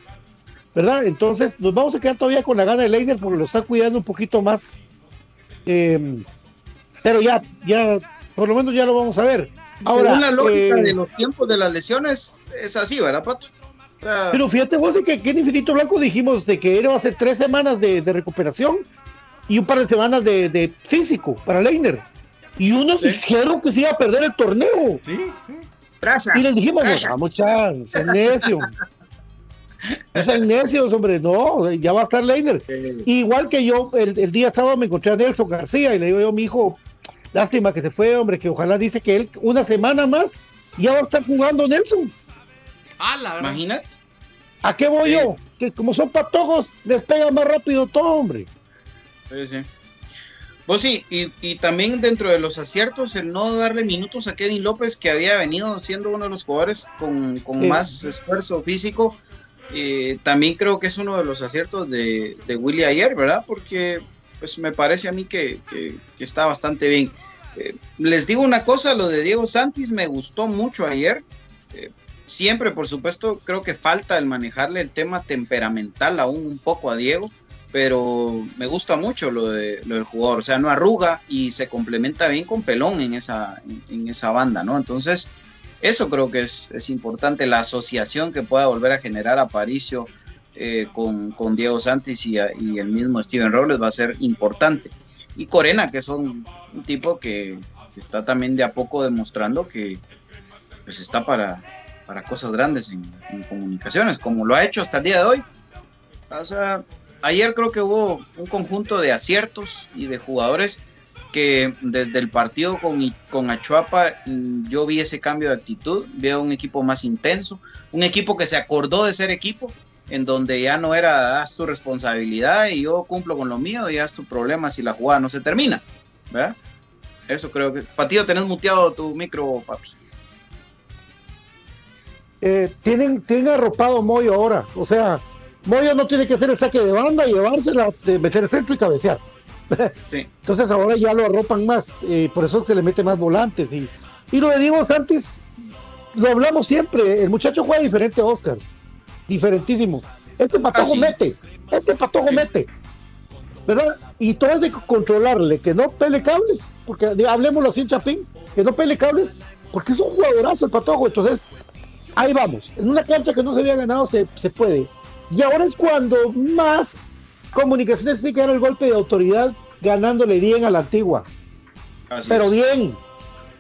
¿Verdad? Entonces nos vamos a quedar todavía con la gana de Leiner porque lo está cuidando un poquito más. Eh, pero ya, ya, por lo menos ya lo vamos a ver. Ahora, la lógica eh, de los tiempos de las lesiones es así, ¿verdad, Pato? pero fíjate vos que, que en Infinito Blanco dijimos de que era hace tres semanas de, recuperación y un par de semanas de, físico para Leiner. Y unos dijeron que se iba a perder el torneo. Sí, Y les dijimos, no, vamos, chan, sean necios. No sean necios, hombre, no, ya va a estar Leiner. Igual que yo, el, el, día sábado me encontré a Nelson García y le digo yo, mi hijo, Lástima que se fue, hombre, que ojalá dice que él una semana más ya va a estar jugando Nelson. Ah, la verdad. Imagínate. ¿A qué voy yo? Que como son patojos, les pega más rápido todo, hombre. Sí, sí. Pues sí, y, también dentro de los aciertos, el no darle minutos a Kevin López, que había venido siendo uno de los jugadores con, más esfuerzo físico, eh, también creo que es uno de los aciertos de, de Willy ayer, ¿verdad? Porque pues me parece a mí que, está bastante bien. Eh, les digo una cosa, lo de Diego Santis me gustó mucho ayer. Eh, siempre, por supuesto, creo que falta el manejarle el tema temperamental aún un poco a Diego, pero me gusta mucho lo, de, lo del jugador. O sea, no arruga y se complementa bien con Pelón en esa, en, esa banda, ¿no? Entonces, eso creo que es, es importante, la asociación que pueda volver a generar Aparicio eh, con, Diego Santis y, el mismo Steven Robles va a ser importante. Y Corena, que es un, tipo que, está también de a poco demostrando que pues está para, para cosas grandes en, comunicaciones, como lo ha hecho hasta el día de hoy. O sea, ayer creo que hubo un conjunto de aciertos y de jugadores que desde el partido con, con Achuapa mm, yo vi ese cambio de actitud, veo un equipo más intenso, un equipo que se acordó de ser equipo, en donde ya no era haz tu responsabilidad y yo cumplo con lo mío y haz tu problema si la jugada no se termina. ¿verdad? Eso creo que. Patillo, tenés muteado tu micro, papi. Eh, tienen, tienen arropado Moyo ahora. O sea, Moyo no tiene que hacer el saque de banda llevársela, de meter el centro y cabecear. (laughs) Entonces ahora ya lo arropan más. Eh, por eso es que le mete más volantes. Y, y lo de Diego Santis, lo hablamos siempre. El muchacho juega diferente a Oscar diferentísimo. Este patojo mete, este patojo mete, ¿verdad? Y todo es de controlarle, que no pele cables, porque hablemos así, Chapín, que no pele cables, porque es un jugadorazo el patojo. Entonces, ahí vamos. En una cancha que no se había ganado se, puede. Y ahora es cuando más comunicaciones tiene que dar el golpe de autoridad ganándole bien a la antigua. Pero bien.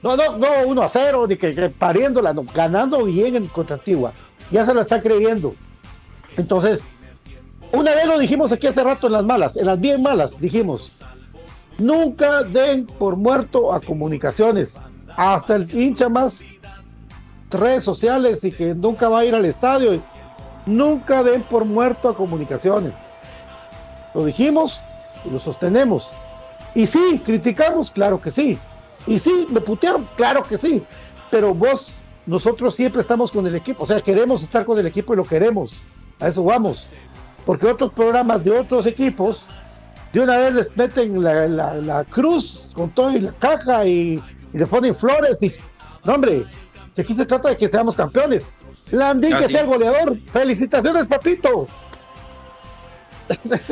No, no, no, uno a cero, ni que, pariéndola, no, ganando bien en contra antigua ya se la está creyendo. Entonces, una vez lo dijimos aquí hace rato en las malas, en las bien malas, dijimos, nunca den por muerto a comunicaciones, hasta el hincha más redes sociales y que nunca va a ir al estadio, nunca den por muerto a comunicaciones. Lo dijimos y lo sostenemos. Y sí, criticamos, claro que sí. Y sí, me putearon, claro que sí. Pero vos nosotros siempre estamos con el equipo, o sea, queremos estar con el equipo y lo queremos, a eso vamos, porque otros programas de otros equipos, de una vez les meten la, cruz con todo y la caja y, le ponen flores y, no hombre, si aquí se trata de que seamos campeones, Landín que sea el goleador, felicitaciones papito. (laughs)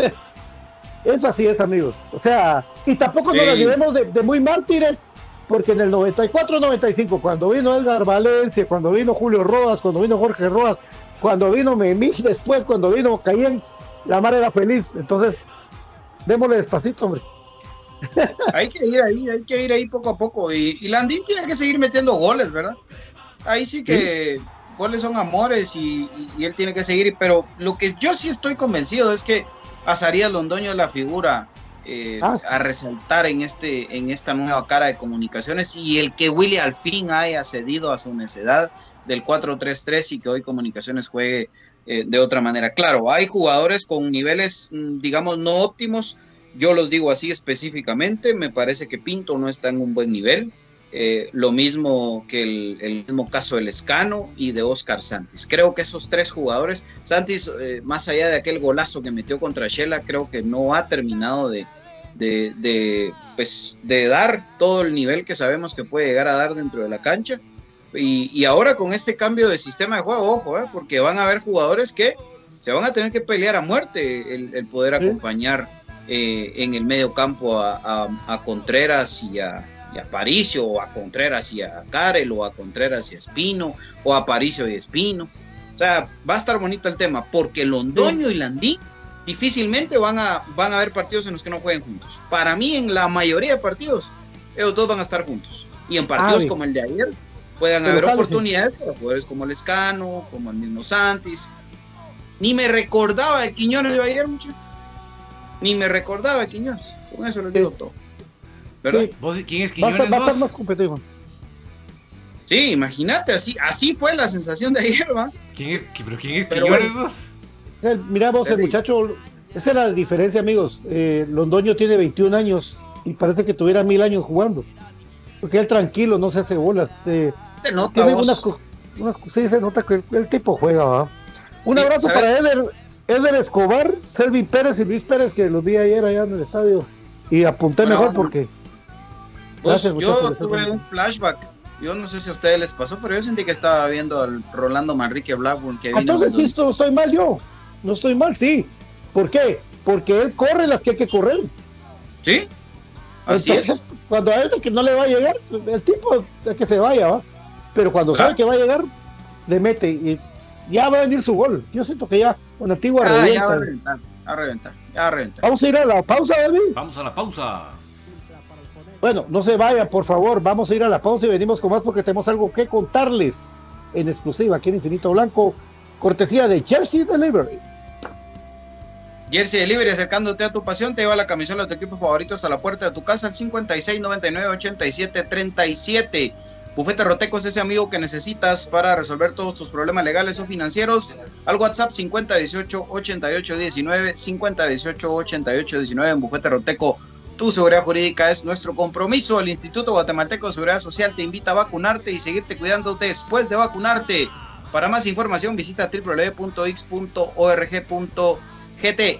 Eso así es amigos, o sea, y tampoco nos la llevemos de, de muy mártires porque en el 94-95, cuando vino Edgar Valencia, cuando vino Julio Rodas, cuando vino Jorge Rodas, cuando vino Memich después, cuando vino Cayen, la mar era feliz. Entonces, démosle despacito, hombre. (laughs) hay que ir ahí, hay que ir ahí poco a poco. Y, y Landín tiene que seguir metiendo goles, ¿verdad? Ahí sí que goles son amores y, y, él tiene que seguir. Pero lo que yo sí estoy convencido es que Azarías Londoño la figura eh, Ah, a resaltar en, este, en esta nueva cara de comunicaciones y el que Willy al fin haya cedido a su necedad del 4-3-3 y que hoy comunicaciones juegue eh, de otra manera. Claro, hay jugadores con niveles, mm, digamos, no óptimos. Yo los digo así específicamente. Me parece que Pinto no está en un buen nivel. Eh, lo mismo que el, el mismo caso del Escano y de Oscar Santis. Creo que esos tres jugadores, Santis, eh, más allá de aquel golazo que metió contra Shela, creo que no ha terminado de, de, de, pues, de dar todo el nivel que sabemos que puede llegar a dar dentro de la cancha. Y, y ahora con este cambio de sistema de juego, ojo, eh, porque van a haber jugadores que se van a tener que pelear a muerte el, el poder Sí. acompañar en el medio campo a, a- a Contreras y a, y a Paricio, o a Contreras y a Karel, o a Contreras y a Espino, o a Paricio y Espino. O sea, va a estar bonito el tema, porque Londoño y Landín difícilmente van a, van a haber partidos en los que no jueguen juntos. Para mí, en la mayoría de partidos, ellos dos van a estar juntos. Y en partidos Ah, como el de ayer, puedan haber oportunidades para jugadores como el Escano, como el mismo Santis. Ni me recordaba de Quiñones de ayer, mucho. Ni me recordaba de Quiñones. Con eso les digo todo. ¿Verdad? Sí. ¿Vos, ¿Quién es Va a, estar, Quiñones va a estar más competitivo. Sí, imagínate, así, así fue la sensación de ayer, ¿va? ¿Quién es, ¿Pero quién es Pero Quiñones bueno. vos? Eh, Mira vos, el muchacho, esa es la diferencia, amigos. Eh, Londoño tiene 21 años y parece que tuviera mil años jugando. Porque él tranquilo, no se hace bolas. eh, Te nota tiene unas, unas sí, se nota que el tipo juega, ¿va? Un Sí, abrazo ¿sabes? para Eder, Eder Escobar, Selvin Pérez y Luis Pérez, que los vi ayer allá en el estadio. Y apunté Buena mejor porque. Gracias, yo tuve un flashback. Yo no sé si a ustedes les pasó, pero yo sentí que estaba viendo al Rolando Manrique Blackburn que vino. Entonces, cuando- listo, no estoy mal yo. No estoy mal, sí. ¿Por qué? Porque él corre las que hay que correr. ¿Sí? Así es. Entonces, cuando a él que no le va a llegar, el tipo es que se vaya, ¿va? Pero cuando Claro. sabe que va a llegar, le mete y ya va a venir su gol. Yo siento que ya con Antigua Ah, ya revienta. va a reventar, a reventar, ya va a reventar. Vamos a ir a la pausa, David. Vamos a la pausa. Bueno, no se vayan, por favor. Vamos a ir a la pausa y venimos con más porque tenemos algo que contarles en exclusiva aquí en Infinito Blanco, cortesía de Jersey Delivery. Jersey Delivery acercándote a tu pasión, te lleva la camisola de tu equipo favorito hasta la puerta de tu casa al 56 99 87 37. Bufete Roteco es ese amigo que necesitas para resolver todos tus problemas legales o financieros. Al WhatsApp 5018 88 19 5018 88 19 en Bufete Roteco. Tu seguridad jurídica es nuestro compromiso. El Instituto Guatemalteco de Seguridad Social te invita a vacunarte y seguirte cuidando después de vacunarte. Para más información visita www.x.org.gt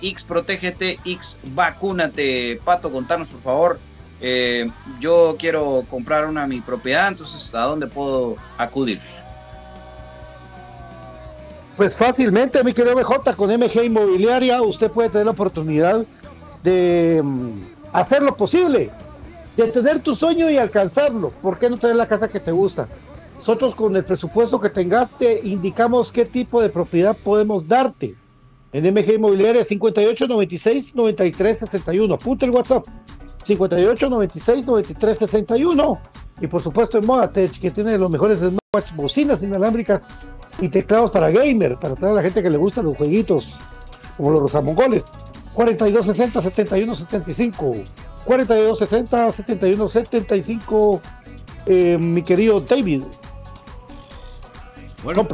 X protégete, X vacúnate. Pato, contanos por favor. eh, yo quiero comprar una mi propiedad, entonces ¿a dónde puedo acudir? Pues fácilmente, mi querido BJ, con MG Inmobiliaria usted puede tener la oportunidad de mm, hacer lo posible, de tener tu sueño y alcanzarlo. ¿Por qué no tener la casa que te gusta? Nosotros con el presupuesto que tengas te indicamos qué tipo de propiedad podemos darte. En MG Inmobiliaria 58 96 93 61. Apunta el WhatsApp 58 96 93 61. Y por supuesto en Modatech, que tiene los mejores smartwatch, bocinas inalámbricas y teclados para gamer, para toda la gente que le gustan los jueguitos, como los rosamongoles. 4260 7175. 4260 7175. Eh, mi querido David, Bueno,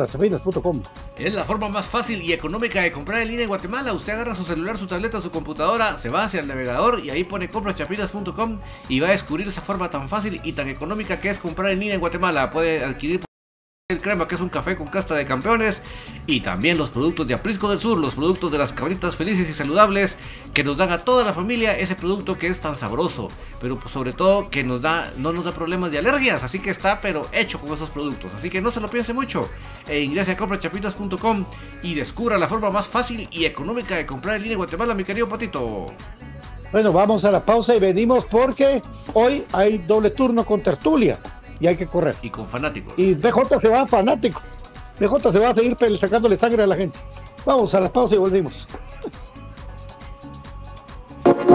es la forma más fácil y económica de comprar en línea en Guatemala. Usted agarra su celular, su tableta, su computadora, se va hacia el navegador y ahí pone comprachapinas.com y va a descubrir esa forma tan fácil y tan económica que es comprar en línea en Guatemala. Puede adquirir el crema, que es un café con casta de campeones, y también los productos de Aprisco del Sur, los productos de las cabritas felices y saludables, que nos dan a toda la familia ese producto que es tan sabroso, pero pues, sobre todo que nos da, no nos da problemas de alergias, así que está pero hecho con esos productos, así que no se lo piense mucho, e ingrese a comprachapitas.com y descubra la forma más fácil y económica de comprar en línea en Guatemala, mi querido Patito. Bueno, vamos a la pausa y venimos porque hoy hay doble turno con tertulia y hay que correr. Y con fanáticos. Y BJ se va fanático. BJ se va a seguir sacándole sangre a la gente. Vamos a la pausa y volvimos. (laughs)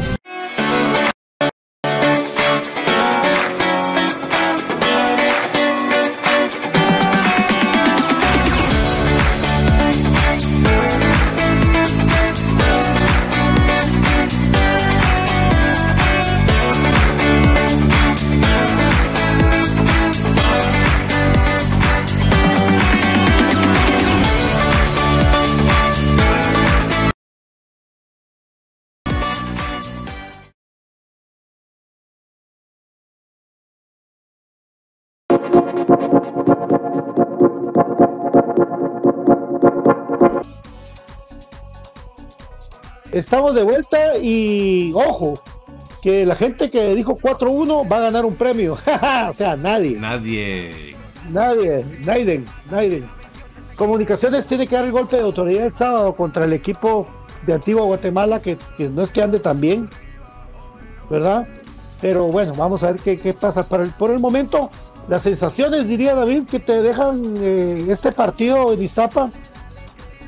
Estamos de vuelta y ojo, que la gente que dijo 4-1 va a ganar un premio. (laughs) o sea, nadie. Nadie. Nadie, Naiden, Naiden. Comunicaciones tiene que dar el golpe de autoridad el sábado contra el equipo de Antigua Guatemala, que, que no es que ande tan bien, ¿verdad? Pero bueno, vamos a ver qué, qué pasa. Para el, por el momento, las sensaciones, diría David, que te dejan eh, este partido en Iztapa.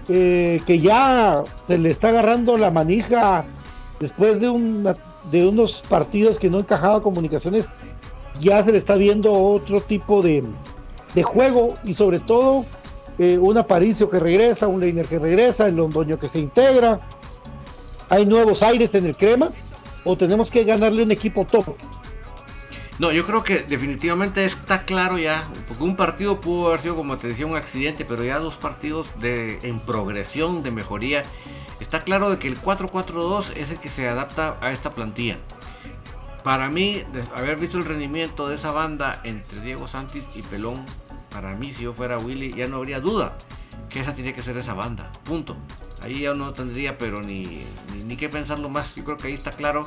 Eh, que ya se le está agarrando la manija después de, de unos partidos que no encajaba comunicaciones, ya se le está viendo otro tipo de, de juego y sobre todo eh, un Aparicio que regresa, un Leiner que regresa, el Londoño que se integra. Hay nuevos aires en el crema o tenemos que ganarle un equipo top. No, yo creo que definitivamente está claro ya, porque un partido pudo haber sido, como te decía, un accidente, pero ya dos partidos de, en progresión, de mejoría. Está claro de que el 4-4-2 es el que se adapta a esta plantilla. Para mí, haber visto el rendimiento de esa banda entre Diego Santis y Pelón, para mí, si yo fuera Willy, ya no habría duda que esa tiene que ser esa banda. Punto. Ahí ya no tendría, pero ni, ni, ni que pensarlo más. Yo creo que ahí está claro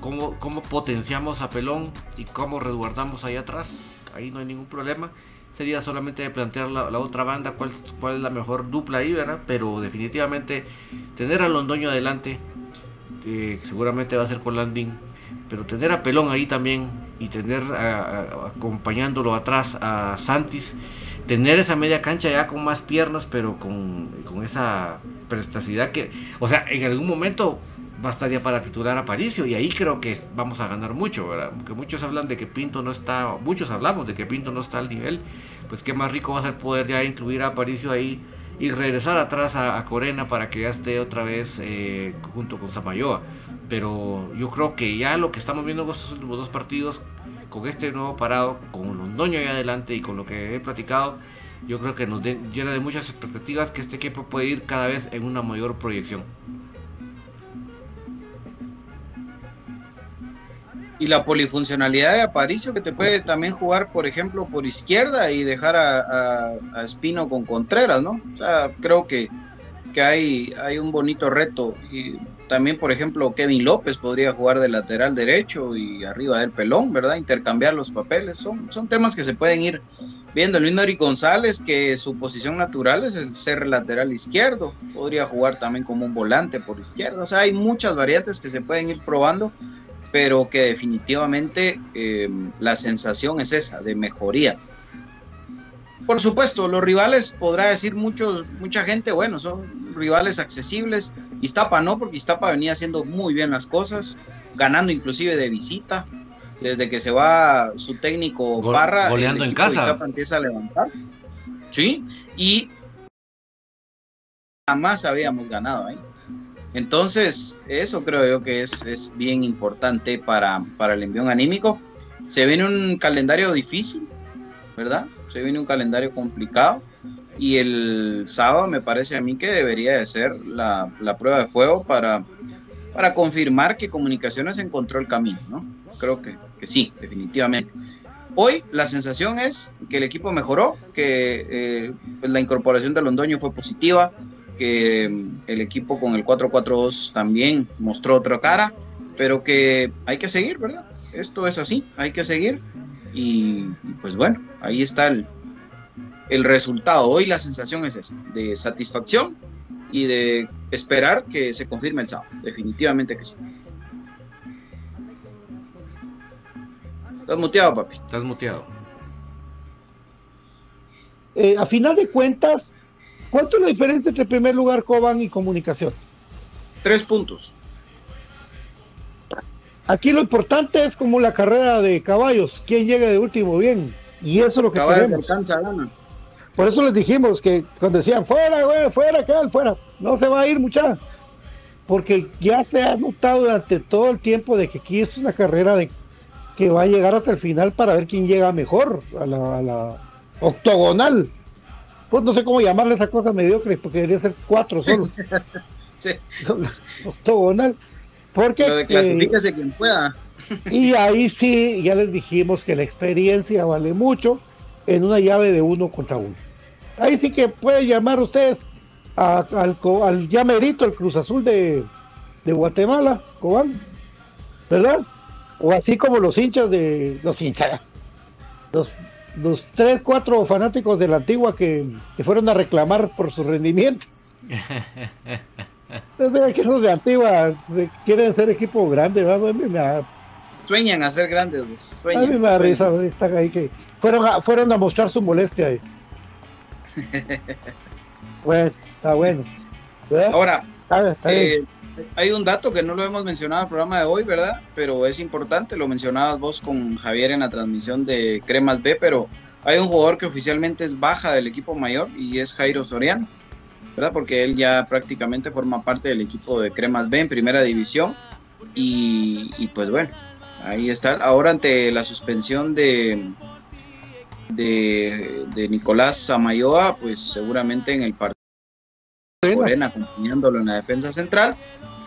cómo, potenciamos a Pelón y cómo resguardamos ahí atrás. Ahí no hay ningún problema. Sería solamente de plantear la, otra banda, cuál, cuál es la mejor dupla ahí, ¿verdad? Pero definitivamente tener a Londoño adelante, eh, seguramente va a ser con Landing, pero tener a Pelón ahí también y tener acompañándolo atrás a Santis, tener esa media cancha ya con más piernas, pero con, con esa prestacidad que, o sea, en algún momento bastaría para titular a Paricio y ahí creo que vamos a ganar mucho, ¿verdad? Porque muchos hablan de que Pinto no está, muchos hablamos de que Pinto no está al nivel, pues qué más rico va a ser poder ya incluir a Paricio ahí y regresar atrás a, Corena para que ya esté otra vez eh, junto con Zamayoa. Pero yo creo que ya lo que estamos viendo en estos últimos dos partidos, con este nuevo parado, con Londoño ahí adelante y con lo que he platicado, yo creo que nos llena de muchas expectativas que este equipo puede ir cada vez en una mayor proyección. Y la polifuncionalidad de Aparicio que te puede también jugar, por ejemplo, por izquierda y dejar a, Espino con Contreras, ¿no? O sea, creo que, que hay, hay un bonito reto. Y también, por ejemplo, Kevin López podría jugar de lateral derecho y arriba del pelón, ¿verdad? Intercambiar los papeles. Son, son temas que se pueden ir viendo. El mismo Eric González, que su posición natural es el ser lateral izquierdo. Podría jugar también como un volante por izquierda. O sea, hay muchas variantes que se pueden ir probando pero que definitivamente eh, la sensación es esa, de mejoría. Por supuesto, los rivales, podrá decir mucho, mucha gente, bueno, son rivales accesibles. Iztapa no, porque Iztapa venía haciendo muy bien las cosas, ganando inclusive de visita. Desde que se va su técnico Barra, goleando en casa. Iztapa empieza a levantar. Sí, y jamás habíamos ganado ahí. Entonces, eso creo yo que es, bien importante para, el envío anímico. Se viene un calendario difícil, ¿verdad? Se viene un calendario complicado. Y el sábado me parece a mí que debería de ser la, prueba de fuego para, para confirmar que Comunicaciones encontró el camino, ¿no? Creo que, sí, definitivamente. Hoy la sensación es que el equipo mejoró, que eh, pues, la incorporación de Londoño fue positiva, que el equipo con el 4-4-2 también mostró otra cara, pero que hay que seguir, ¿verdad? Esto es así, hay que seguir. Y, pues bueno, ahí está el, el resultado. Hoy la sensación es esa, de satisfacción y de esperar que se confirme el sábado. Definitivamente que sí. Estás muteado, papi. Estás muteado. Eh, a final de cuentas, ¿Cuánto es la diferencia entre primer lugar, Coban y comunicaciones? Tres puntos. Aquí lo importante es como la carrera de caballos, quién llega de último bien. Y eso es lo que queremos. Por eso les dijimos que cuando decían fuera, güey, fuera, que fuera, no se va a ir mucha. Porque ya se ha notado durante todo el tiempo de que aquí es una carrera de que va a llegar hasta el final para ver quién llega mejor a la, a la octogonal pues no sé cómo llamarle esa cosa mediocre, porque debería ser cuatro solo. (laughs) sí. Octogonal. Porque, Pero de clasifíquese quien pueda. y (laughs) ahí sí, ya les dijimos que la experiencia vale mucho en una llave de uno contra uno. Ahí sí que pueden llamar ustedes al, al llamerito, el Cruz Azul de, de Guatemala, Cobán, ¿verdad? O así como los hinchas de los hinchas, los los tres, cuatro fanáticos de la antigua que, fueron a reclamar por su rendimiento. (laughs) Entonces, que los de antigua quieren ser equipo grande, Sueñan a ser grandes, sueñan, a mí me da risa, están ahí que fueron a, fueron a mostrar su molestia. (laughs) Bueno, está bueno. ¿verdad? Ahora, A ver, está bien. Hay un dato que no lo hemos mencionado en el programa de hoy, ¿verdad? Pero es importante, lo mencionabas vos con Javier en la transmisión de Cremas B, pero hay un jugador que oficialmente es baja del equipo mayor y es Jairo Soriano, ¿verdad? Porque él ya prácticamente forma parte del equipo de Cremas B en primera división y, y pues bueno, ahí está. Ahora ante la suspensión de, de, de Nicolás Samayoa, pues seguramente en el partido Morena acompañándolo en la defensa central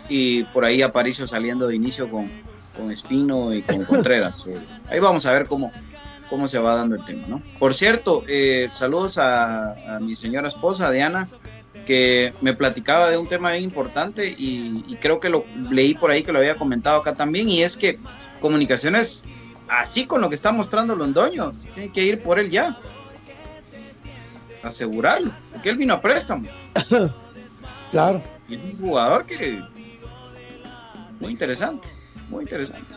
y por ahí Aparicio saliendo de inicio con, con Espino y con (laughs) Contreras. Eh, Ahí vamos a ver cómo, cómo se va dando el tema, ¿no? Por cierto, eh, saludos a, a mi señora esposa, Diana, que me platicaba de un tema bien importante y, y creo que lo leí por ahí que lo había comentado acá también, y es que comunicaciones, así con lo que está mostrando Londoño, tiene que ir por él ya. Asegurarlo, porque él vino a préstamo. (laughs) Claro. Y es un jugador que. Muy interesante. Muy interesante.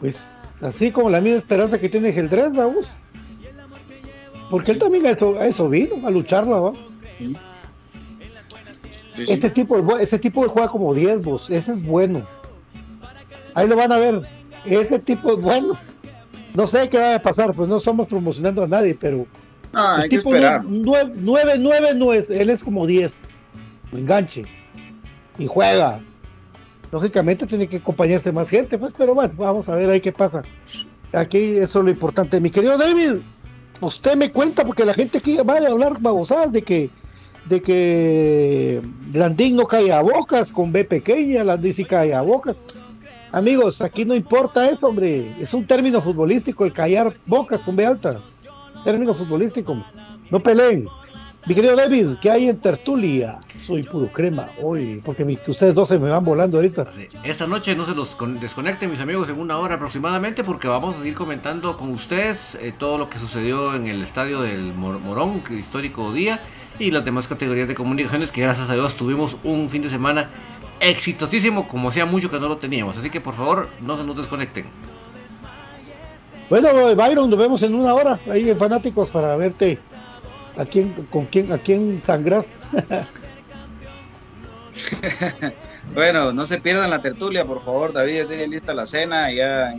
Pues así como la misma esperanza que tiene Geldred, vamos. Porque él también a eso, vino, a sí. Ese tipo, ese tipo de juega como 10, vos. Ese es bueno. Ahí lo van a ver. Ese tipo es bueno. No sé qué va a pasar, pues no estamos promocionando a nadie, pero Ah, el hay que tipo esperar. 9, 9 no es, él es como 10. Enganche. Y juega. Lógicamente tiene que acompañarse más gente, pues, pero bueno, vamos a ver ahí qué pasa. Aquí eso es lo importante. Mi querido David, usted me cuenta, porque la gente aquí va a hablar babosadas de que de que Landín no cae a bocas con B pequeña, Landín sí cae a bocas. Amigos, aquí no importa eso, hombre. Es un término futbolístico el callar bocas con B alta. Término futbolístico. No peleen. Mi querido David, ¿qué hay en tertulia? Soy puro crema hoy, porque mi- ustedes dos se me van volando ahorita. Esta noche no se los con- desconecten mis amigos en una hora aproximadamente porque vamos a seguir comentando con ustedes eh, todo lo que sucedió en el estadio del Mor- Morón, que histórico día, y las demás categorías de comunicaciones que gracias a Dios tuvimos un fin de semana exitosísimo como hacía mucho que no lo teníamos. Así que por favor no se nos desconecten. Bueno, Byron, nos vemos en una hora ahí en Fanáticos para verte a quién, con quién, a quién. (laughs) Bueno, no se pierdan la tertulia, por favor. David, ya tiene lista la cena. Ya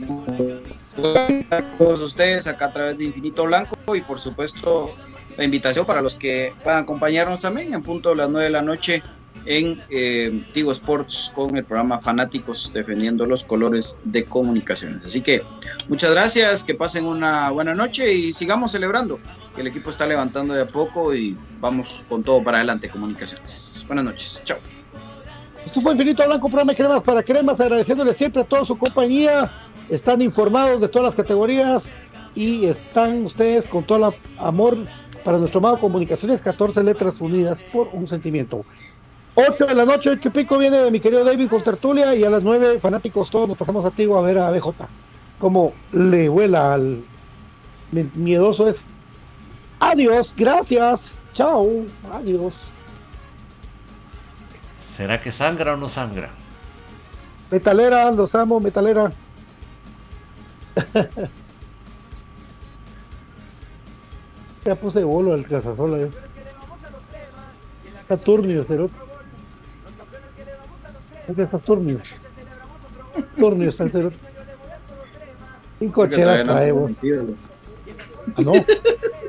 todos ustedes acá a través de Infinito Blanco y por supuesto la invitación para los que puedan acompañarnos también en punto de las 9 de la noche en eh, Tigo Sports con el programa Fanáticos defendiendo los colores de comunicaciones. Así que muchas gracias, que pasen una buena noche y sigamos celebrando. que El equipo está levantando de a poco y vamos con todo para adelante, comunicaciones. Buenas noches, chao. Esto fue Infinito Blanco, programa de cremas para cremas, agradeciéndole siempre a toda su compañía. Están informados de todas las categorías y están ustedes con todo el amor para nuestro amado Comunicaciones, 14 letras unidas por un sentimiento. 8 de la noche, 8 y pico viene mi querido David con tertulia y a las 9 fanáticos todos nos pasamos a Tigo a ver a BJ. Como le vuela al mi- miedoso es. Adiós, gracias, chao, adiós. ¿Será que sangra o no sangra? Metalera, los amo, metalera. (laughs) ya puse bolo al cazasola. yo. Está turnio, cerote. Es que está turnio. Turnio está el cerote. Cinco chelas todavía no trae hemos vos. vencido. Ah, no. (laughs)